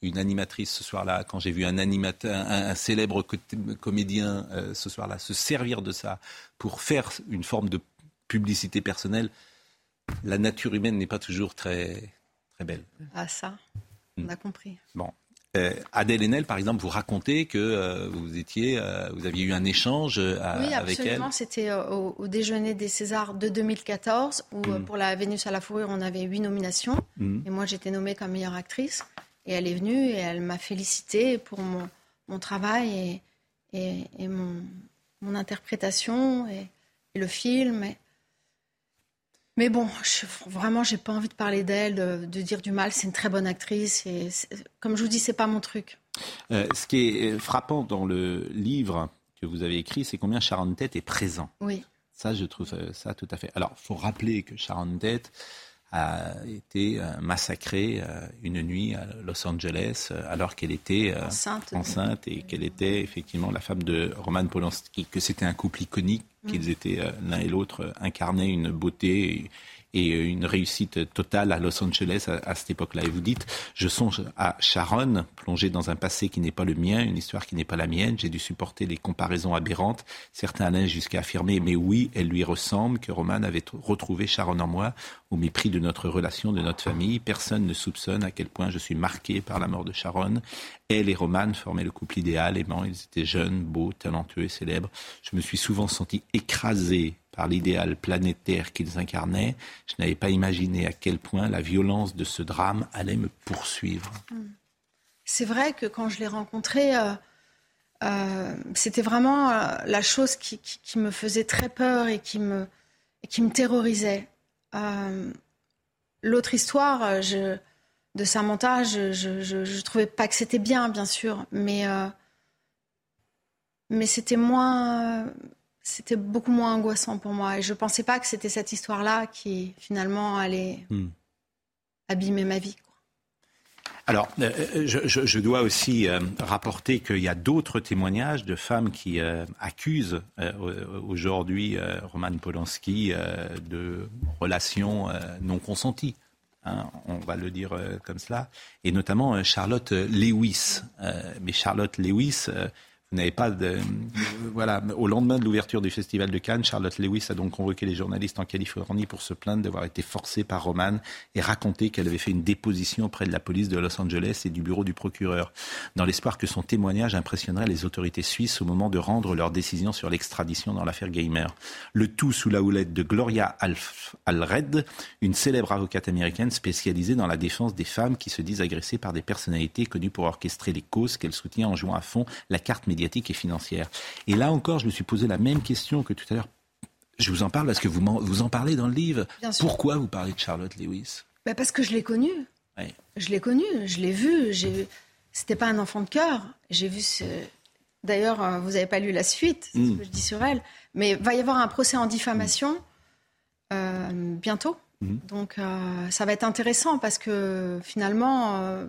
une animatrice ce soir-là, quand j'ai vu un animateur, un, célèbre comédien euh, ce soir-là se servir de ça pour faire une forme de publicité personnelle, la nature humaine n'est pas toujours très, très belle. Ah ça, on a compris. Bon. Euh, Adèle Haenel, par exemple, vous racontez que euh, vous étiez, vous aviez eu un échange avec elle. Oui, absolument. C'était au, déjeuner des Césars de 2014 où mm. pour la Vénus à la fourrure, on avait huit nominations mm. et moi j'étais nommée comme meilleure actrice. Et elle est venue et elle m'a félicité pour mon, mon travail et, et, mon, mon, interprétation et, le film. Mais bon, je, vraiment, j'ai pas envie de parler d'elle, de, dire du mal. C'est une très bonne actrice. Et comme je vous dis, c'est pas mon truc. Euh, ce qui est frappant dans le livre que vous avez écrit, c'est combien Sharon Tate est présent. Oui. Ça, je trouve euh, ça tout à fait. Alors, il faut rappeler que Sharon Tate, a été euh, massacrée euh, une nuit à Los Angeles euh, alors qu'elle était enceinte, et qu'elle était effectivement la femme de Roman Polanski, que c'était un couple iconique, qu'ils mm. étaient l'un et l'autre incarnaient une beauté et euh, une réussite totale à Los Angeles à, cette époque-là. Et vous dites, je songe à Sharon, plongée dans un passé qui n'est pas le mien, une histoire qui n'est pas la mienne. J'ai dû supporter les comparaisons aberrantes. Certains allaient jusqu'à affirmer, mais oui, elle lui ressemble, que Roman avait retrouvé Sharon en moi, au mépris de notre relation, de notre famille. Personne ne soupçonne à quel point je suis marqué par la mort de Sharon. Elle et Roman formaient le couple idéal, aimant. Ils étaient jeunes, beaux, talentueux et célèbres. Je me suis souvent senti écrasé par l'idéal planétaire qu'ils incarnaient, je n'avais pas imaginé à quel point la violence de ce drame allait me poursuivre. Hmm. C'est vrai que quand je l'ai rencontré, euh, euh, c'était vraiment euh, la chose qui, me faisait très peur et qui me, qui me terrorisait. L'autre histoire je, de Samantha, je ne trouvais pas que c'était bien, bien sûr, mais, mais c'était moins c'était beaucoup moins angoissant pour moi. Et je ne pensais pas que c'était cette histoire-là qui finalement allait hmm. abîmer ma vie. Alors, euh, euh, je, dois aussi euh, rapporter qu'il y a d'autres témoignages de femmes qui accusent aujourd'hui Roman Polanski de relations non consenties. Hein, on va le dire comme cela, et notamment Charlotte Lewis. mais Charlotte Lewis, vous pas de. Voilà, au lendemain de l'ouverture du Festival de Cannes, Charlotte Lewis a donc convoqué les journalistes en Californie pour se plaindre d'avoir été forcée par Roman et raconter qu'elle avait fait une déposition auprès de la police de Los Angeles et du bureau du procureur, dans l'espoir que son témoignage impressionnerait les autorités suisses au moment de rendre leur décision sur l'extradition dans l'affaire Gamer. Le tout sous la houlette de Gloria Alred, une célèbre avocate américaine spécialisée dans la défense des femmes qui se disent agressées par des personnalités connues pour orchestrer les causes qu'elle soutient en jouant à fond la carte médiatique médiatique et financière. Et là encore, je me suis posé la même question que tout à l'heure. Je vous en parle parce que vous, en, vous en parlez dans le livre. Pourquoi vous parlez de Charlotte Lewis? Bah Parce que je l'ai connue. Je l'ai connue, je l'ai vue. C'était pas un enfant de cœur. J'ai vu ce... D'ailleurs, euh, vous n'avez pas lu la suite, c'est ce hmm. que je dis sur elle. Mais il va y avoir un procès en diffamation euh, bientôt. Hmm. Donc euh, ça va être intéressant parce que finalement,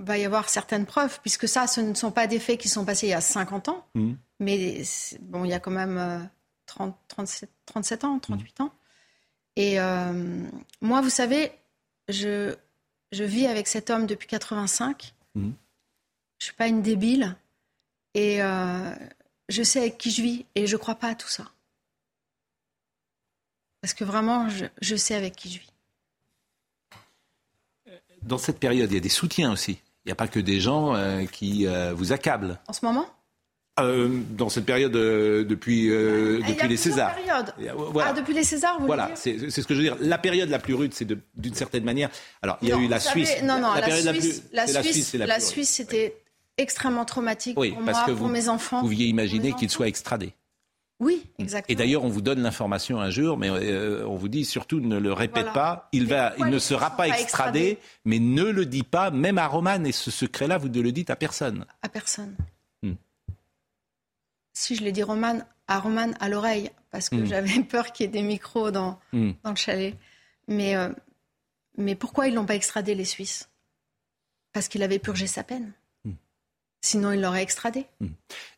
va y avoir certaines preuves, puisque ça, ce ne sont pas des faits qui sont passés il y a 50 ans, mmh. mais bon, il y a quand même 30, 37, 37 ans, 38 ans. Et euh, moi, vous savez, je, je vis avec cet homme depuis 85. Mmh. Je ne suis pas une débile. Et euh, je sais avec qui je vis et je ne crois pas à tout ça. Parce que vraiment, je, je sais avec qui je vis dans cette période, il y a des soutiens aussi. Il n'y a pas que des gens euh, qui euh, vous accablent. En ce moment? Euh, dans cette période depuis, ah, depuis les Césars. Ah, depuis les Césars, vous Voilà, c'est ce que je veux dire. La période la plus rude, c'est d'une certaine manière. Alors, il y a eu la Suisse. non, non, la, Suisse, la, Suisse, la, Suisse, c'était extrêmement traumatique pour moi, pour mes enfants. Vous pouviez imaginer qu'il soit extradé. Oui, exactement. Et d'ailleurs, on vous donne l'information un jour, mais euh, on vous dit surtout ne le répète pas. Il, va, il ne sera pas extradé, mais ne le dit pas, même à Roman. Et ce secret-là, vous ne le dites à personne. À personne. Hmm. Si je l'ai dit Roman, à Roman à l'oreille, parce que hmm. j'avais [LAUGHS] peur qu'il y ait des micros dans, hmm. dans le chalet. Mais, euh, mais pourquoi ils l'ont pas extradé, les Suisses? Parce qu'il avait purgé sa peine. Sinon, il l'aurait extradé.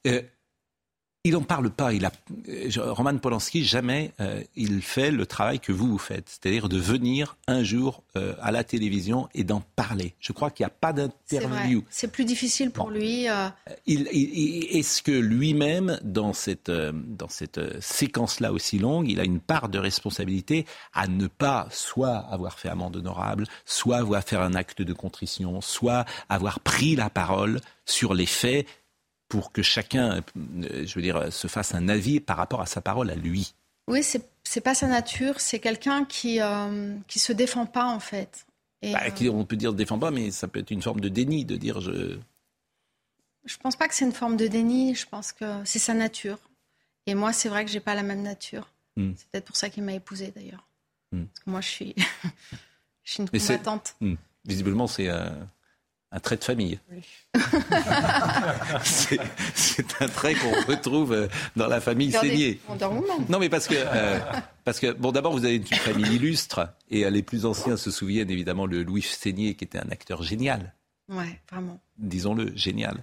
Euh, il n'en parle pas. Il a, euh, Roman Polanski, jamais euh, il fait le travail que vous vous faites, c'est-à-dire de venir un jour euh, à la télévision et d'en parler. Je crois qu'il n'y a pas d'interview. C'est plus difficile pour lui. Il, Est-ce que lui-même, dans cette, dans cette séquence-là aussi longue, il a une part de responsabilité à ne pas soit avoir fait amende honorable, soit avoir fait un acte de contrition, soit avoir pris la parole sur les faits pour que chacun, je veux dire, se fasse un avis par rapport à sa parole à lui. Oui, c'est n'est pas sa nature. C'est quelqu'un qui euh, qui se défend pas en fait. Et, bah, euh, on peut dire se défend pas, mais ça peut être une forme de déni de dire je. Je pense pas que c'est une forme de déni. Je pense que c'est sa nature. Et moi, c'est vrai que j'ai pas la même nature. Hmm. C'est peut-être pour ça qu'il m'a épousée d'ailleurs. Hmm. Parce que moi, je suis, [LAUGHS] je suis une combattante. Hmm. Visiblement, c'est euh, un trait de famille. [LAUGHS] c'est un trait qu'on retrouve euh, dans la famille Seigné. Non, mais parce que, euh, parce que bon, d'abord, vous avez une famille illustre, et les plus anciens se souviennent évidemment de Louis Seigné, qui était un acteur génial. Ouais, vraiment. Disons-le, génial.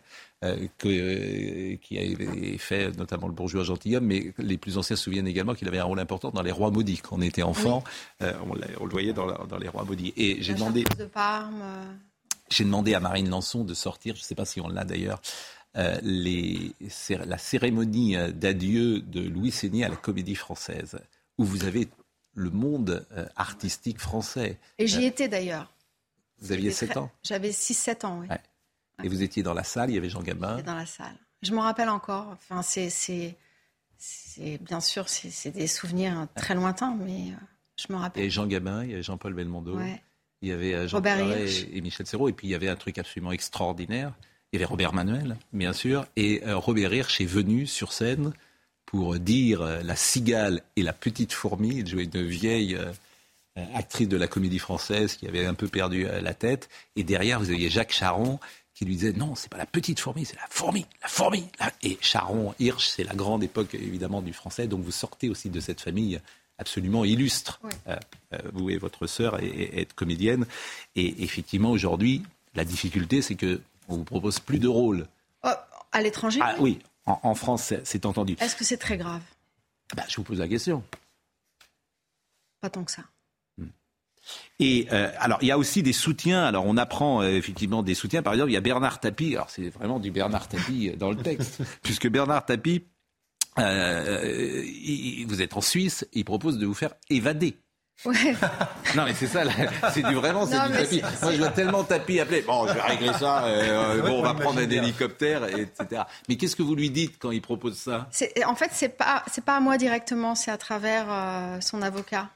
Euh, que, qui avait fait notamment le bourgeois gentilhomme, mais les plus anciens se souviennent également qu'il avait un rôle important dans Les Rois Maudits. Quand on était enfant, on, le voyait dans, dans, Les Rois Maudits. Et j'ai demandé. De Parme. J'ai demandé à Marine Lançon de sortir, je ne sais pas si on l'a d'ailleurs, euh, la cérémonie euh, d'adieu de Louis Seigné à la Comédie Française, où vous avez le monde euh, artistique français. Et j'y étais d'ailleurs. Vous aviez 7 ans J'avais 6-7 ans, oui. Et vous étiez dans la salle, il y avait Jean Gabin dans la salle. Je m'en rappelle encore. Enfin, c'est, bien sûr, c'est des souvenirs très lointains, mais je m'en rappelle. Et Jean Gabin, il y avait Jean-Paul Belmondo. Il y avait euh, Jean Pierre et, Michel Serrault. Et puis il y avait un truc absolument extraordinaire. Il y avait Robert Manuel, bien sûr. Et euh, Robert Hirsch est venu sur scène pour dire euh, la cigale et la petite fourmi. Il jouait une vieille actrice de la comédie française qui avait un peu perdu la tête. Et derrière, vous aviez Jacques Charon qui lui disait non, c'est pas la petite fourmi, c'est la fourmi, la fourmi. Et Charon, Hirsch, c'est la grande époque évidemment du français. Donc vous sortez aussi de cette famille absolument illustre. Euh, euh, vous et votre sœur êtes comédienne. Et effectivement, aujourd'hui, la difficulté, c'est que on vous propose plus de rôles. Oh, à l'étranger ah, Oui, en, France, c'est entendu. Est-ce que c'est très grave? Bah, Je vous pose la question. Pas tant que ça. Hmm. Et euh, alors, il y a aussi des soutiens. Alors, on apprend effectivement des soutiens. Par exemple, il y a Bernard Tapie. Alors, c'est vraiment du Bernard Tapie dans le texte, [LAUGHS] puisque Bernard Tapie euh, vous êtes en Suisse, il propose de vous faire évader. Ouais. [LAUGHS] non mais c'est ça, c'est du vraiment, c'est du tapis. Moi je vois tellement tapis appeler. Bon, je vais régler ça. Euh, [LAUGHS] bon, on va prendre un hélicoptère, etc. Mais qu'est-ce que vous lui dites quand il propose ça? En fait, c'est pas c'est pas à moi directement, c'est à travers euh, son avocat.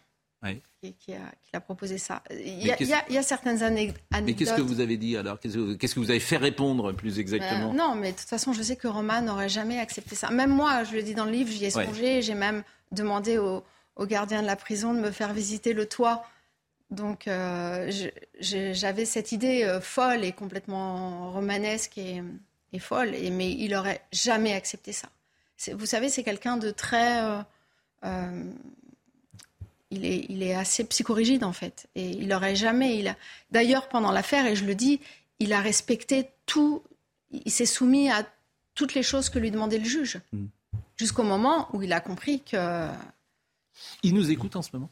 Oui qui, a, proposé ça. Il y, a, certaines anecdotes. Mais qu'est-ce que vous avez dit alors? Qu'est-ce que vous avez fait répondre plus exactement? Non, mais de toute façon, je sais que Roman n'aurait jamais accepté ça. Même moi, je le dis dans le livre, j'y ai songé. J'ai même demandé au, gardien de la prison de me faire visiter le toit. Donc, euh, j'avais cette idée euh, folle et complètement romanesque et, folle, et, mais il n'aurait jamais accepté ça. Vous savez, c'est quelqu'un de très. Euh, il est, il est assez psychorigide en fait. Et il n'aurait jamais. Il a... D'ailleurs, pendant l'affaire, et je le dis, il a respecté tout. Il s'est soumis à toutes les choses que lui demandait le juge. Mm. Jusqu'au moment où il a compris que. Il nous écoute en ce moment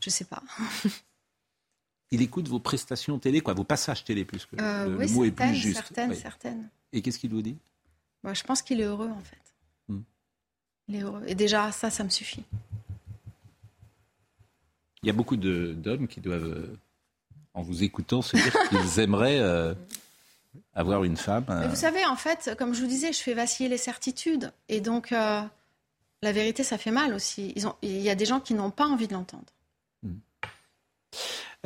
Je sais pas. [LAUGHS] il écoute vos prestations télé, quoi, vos passages télé plus que euh, le, mot est plus juste. Certaines, certaines. Et qu'est-ce qu'il vous dit? Bah, Je pense qu'il est heureux en fait. Mm. Il est heureux. Et déjà, ça, ça me suffit. Il y a beaucoup d'hommes qui doivent, euh, en vous écoutant, se dire [LAUGHS] qu'ils aimeraient euh, avoir une femme. vous savez, en fait, comme je vous disais, je fais vaciller les certitudes. Et donc, euh, la vérité, ça fait mal aussi. il y a des gens qui n'ont pas envie de l'entendre.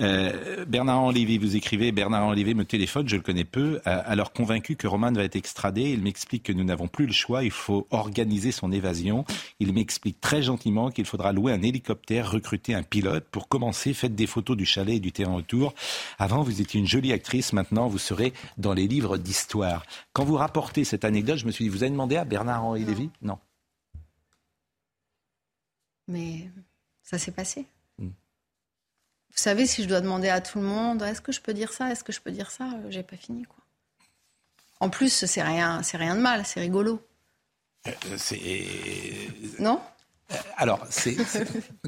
Euh, Bernard Olivier, vous écrivez, Bernard Olivier me téléphone, je le connais peu, euh, alors convaincu que Roman va être extradé, il m'explique que nous n'avons plus le choix, il faut organiser son évasion. Il m'explique très gentiment qu'il faudra louer un hélicoptère, recruter un pilote. Pour commencer, faites des photos du chalet et du terrain autour. Avant, vous étiez une jolie actrice, maintenant, vous serez dans les livres d'histoire. Quand vous rapportez cette anecdote, je me suis dit, vous avez demandé à Bernard-Henri Lévy? Non. Mais ça s'est passé. Vous savez, si je dois demander à tout le monde, est-ce que je peux dire ça, est-ce que je peux dire ça, euh, j'ai pas fini quoi. En plus, c'est rien, c'est rien de mal, c'est rigolo. Euh, c'est non? Alors, c'est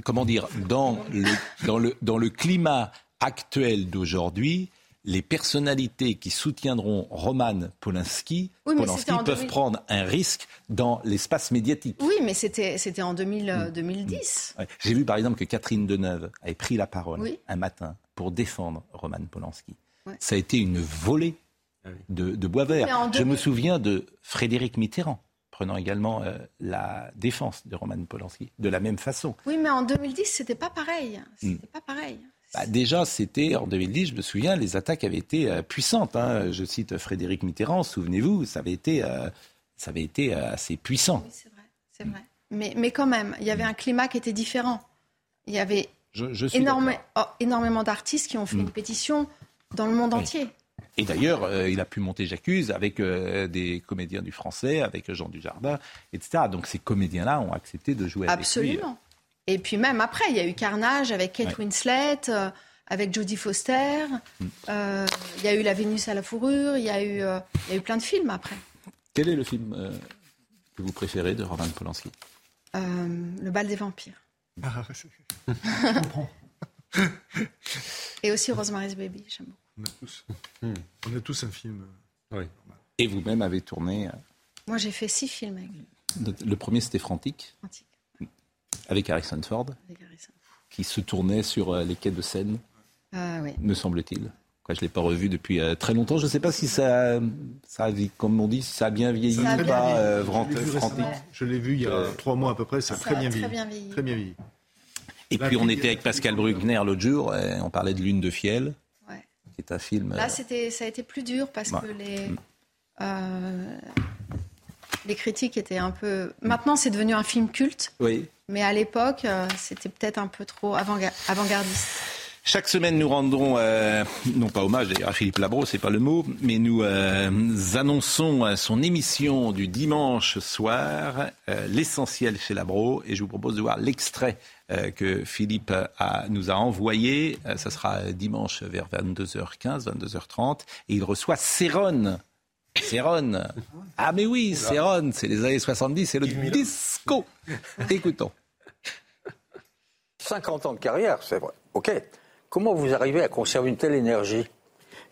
comment dire dans le dans le dans le climat actuel d'aujourd'hui, les personnalités qui soutiendront Roman Polanski, peuvent prendre un risque dans l'espace médiatique. Oui, mais c'était, c'était en 2000, 2010. Euh, J'ai vu par exemple que Catherine Deneuve avait pris la parole un matin pour défendre Roman Polanski. Ça a été une volée ah de, de bois vert. Je me souviens de Frédéric Mitterrand prenant également euh, la défense de Roman Polanski de la même façon. Oui, mais en 2010, c'était pas pareil. C'était hmm. pas pareil. Bah, déjà, c'était en 2010, je me souviens, les attaques avaient été euh, puissantes. Hein. Je cite Frédéric Mitterrand, souvenez-vous, ça avait été, euh, ça avait été euh, assez puissant. Oui, c'est vrai, c'est vrai. Mais, mais quand même, il y avait un climat qui était différent. Il y avait oh, énormément d'artistes qui ont fait une mm. pétition dans le monde entier. Et d'ailleurs, il a pu monter J'accuse avec des comédiens du français, avec Jean Dujardin, etc. Donc ces comédiens-là ont accepté de jouer Absolument. avec lui. Absolument. Et puis même après, il y a eu Carnage avec Kate Winslet, euh, avec Jodie Foster. Mm. Euh, il y a eu La Vénus à la fourrure. Il y a eu, euh, il y a eu plein de films après. Quel est le film que vous préférez de Roman Polanski? Le bal des vampires. Ah, [LAUGHS] je comprends. Et aussi Rosemary's Baby, j'aime beaucoup. On a, tous, on a tous un film. Oui. Et vous-même avez tourné Moi, j'ai fait six films avec lui. Le premier, c'était Frantic. Frantic. Avec Harrison Ford, qui se tournait sur euh, les quais de Seine, ah, oui. me semble-t-il. Je ne l'ai pas revu depuis euh, très longtemps. Je ne sais pas si ça, ça a, comme on dit, ça a bien vieilli ou pas, euh, Je l'ai vu il y a trois mois à peu près, ça a très, bien, vieilli. très bien vieilli. Et puis on était avec Pascal Bruckner l'autre jour, et on parlait de Lune de Fiel, ouais. qui est un film... Là, c'était, ça a été plus dur parce que les... Euh, les critiques étaient un peu. Maintenant, c'est devenu un film culte. Oui. Mais à l'époque, euh, c'était peut-être un peu trop avant-gardiste. Chaque semaine, nous rendons, euh, non pas hommage d'ailleurs à Philippe Labro, c'est pas le mot, mais nous euh, annonçons son émission du dimanche soir, l'essentiel chez Labro, et je vous propose de voir l'extrait que Philippe nous a envoyé. ça sera dimanche vers 22h15, 22h30, et il reçoit Céron Céron. Ah mais oui, Céron, c'est les années 70, c'est le disco. Écoutons. 50 ans de carrière, c'est vrai. OK. Comment vous arrivez à conserver une telle énergie?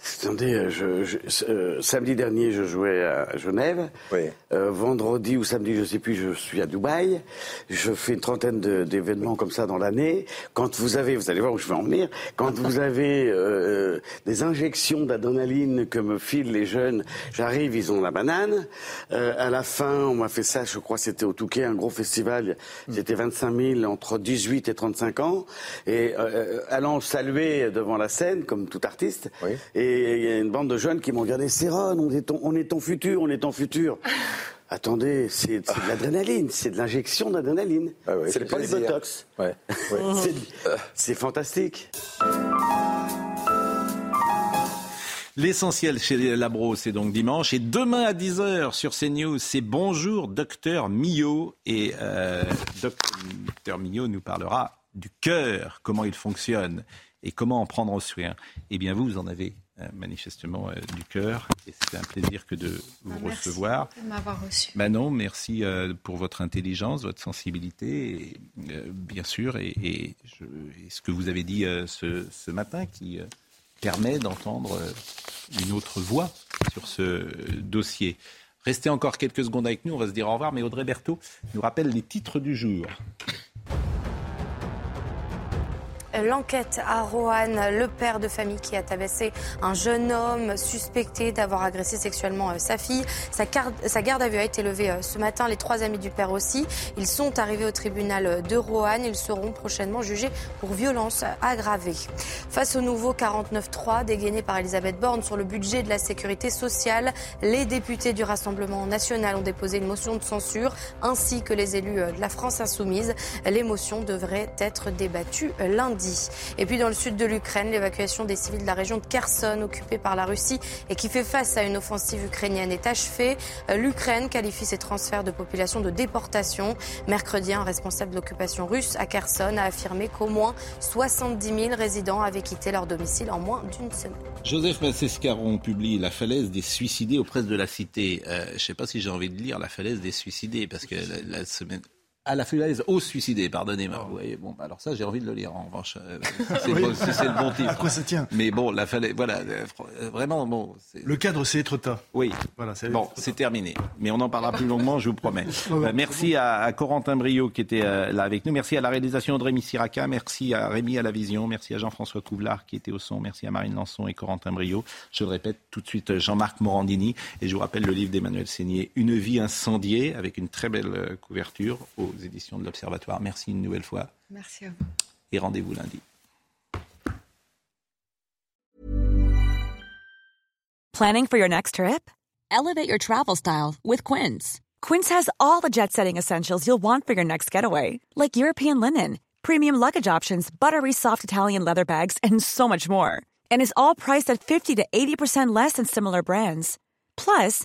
Attendez, euh, je, euh, samedi dernier, je jouais à Genève. Oui. Euh, vendredi ou samedi, je sais plus, je suis à Dubaï. Je fais une trentaine d'événements comme ça dans l'année. Quand vous avez, vous allez voir où je vais en venir, quand vous [LAUGHS] avez euh, des injections d'adrénaline que me filent les jeunes, j'arrive, ils ont la banane. à la fin, on m'a fait ça, je crois c'était au Touquet, un gros festival. C'était 25 000 entre 18 et 35 ans. Et allant saluer devant la scène, comme tout artiste. Oui. Et et il y a une bande de jeunes qui m'ont regardé, c'est on est, ton, on est ton futur, on est ton futur. [LAUGHS] Attendez, c'est de l'adrénaline, c'est de l'injection d'adrénaline. Ah c'est pas du botox. Ouais. [LAUGHS] c'est fantastique. L'essentiel chez Labro, c'est donc dimanche. Et demain à 10h sur CNews, c'est Bonjour Docteur Millot. Et euh, Docteur Millot nous parlera du cœur, comment il fonctionne et comment en prendre soin. Eh bien, vous, vous en avez manifestement euh, du cœur. Et c'était un plaisir que de vous ah, recevoir. Merci de m'avoir reçu. Ben non, merci euh, pour votre intelligence, votre sensibilité, bien sûr, et, ce que vous avez dit ce, ce, matin qui permet d'entendre une autre voix sur ce dossier. Restez encore quelques secondes avec nous, on va se dire au revoir, mais Audrey Berthaud nous rappelle les titres du jour. L'enquête à Roanne, le père de famille qui a tabassé un jeune homme suspecté d'avoir agressé sexuellement euh, sa fille. Sa, garde à vue a été levée euh, ce matin. Les trois amis du père aussi. Ils sont arrivés au tribunal de Roanne. Ils seront prochainement jugés pour violence aggravée. Face au nouveau 49-3 dégainé par Elisabeth Borne sur le budget de la sécurité sociale, les députés du Rassemblement national ont déposé une motion de censure ainsi que les élus euh, de la France insoumise. Les motions devraient être débattues lundi. Et puis dans le sud de l'Ukraine, l'évacuation des civils de la région de Kherson, occupée par la Russie et qui fait face à une offensive ukrainienne, est achevée. L'Ukraine qualifie ces transferts de population de déportation. Mercredi, un responsable de l'occupation russe à Kherson a affirmé qu'au moins 70 000 résidents avaient quitté leur domicile en moins d'une semaine. Joseph Massescaron publie La falaise des suicidés aux presses de la Cité. Euh, je ne sais pas si j'ai envie de lire La falaise des suicidés, parce que la semaine, à la falaise aux suicidés, pardonnez-moi. Vous voyez, bon, bah, alors ça, j'ai envie de le lire, en revanche. Euh, [LAUGHS] c'est le bon titre. À quoi ça tient Mais bon, la falaise, voilà, euh, vraiment, bon. Le cadre, c'est Etretat. Oui. Voilà, bon, c'est terminé. Mais on en parlera plus longuement, je vous promets. [LAUGHS] Euh, merci à, Corentin Brio qui était là avec nous. Merci à la réalisation de Rémi Siraca. Merci à Rémi à la vision. Merci à Jean-François Couvlar qui était au son. Merci à Marine Lançon et Corentin Brio. Je le répète tout de suite, Jean-Marc Morandini. Et je vous rappelle le livre d'Emmanuel Seigné, Une vie incendiée, avec une très belle couverture aux éditions de l'Observatoire. Merci une nouvelle fois. Merci à vous. Et rendez-vous lundi. Planning for your next trip? Elevate your travel style with Quince. Quince has all the jet setting essentials you'll want for your next getaway, like European linen, premium luggage options, buttery soft Italian leather bags, and so much more. And is all priced at 50 to 80% less than similar brands. Plus,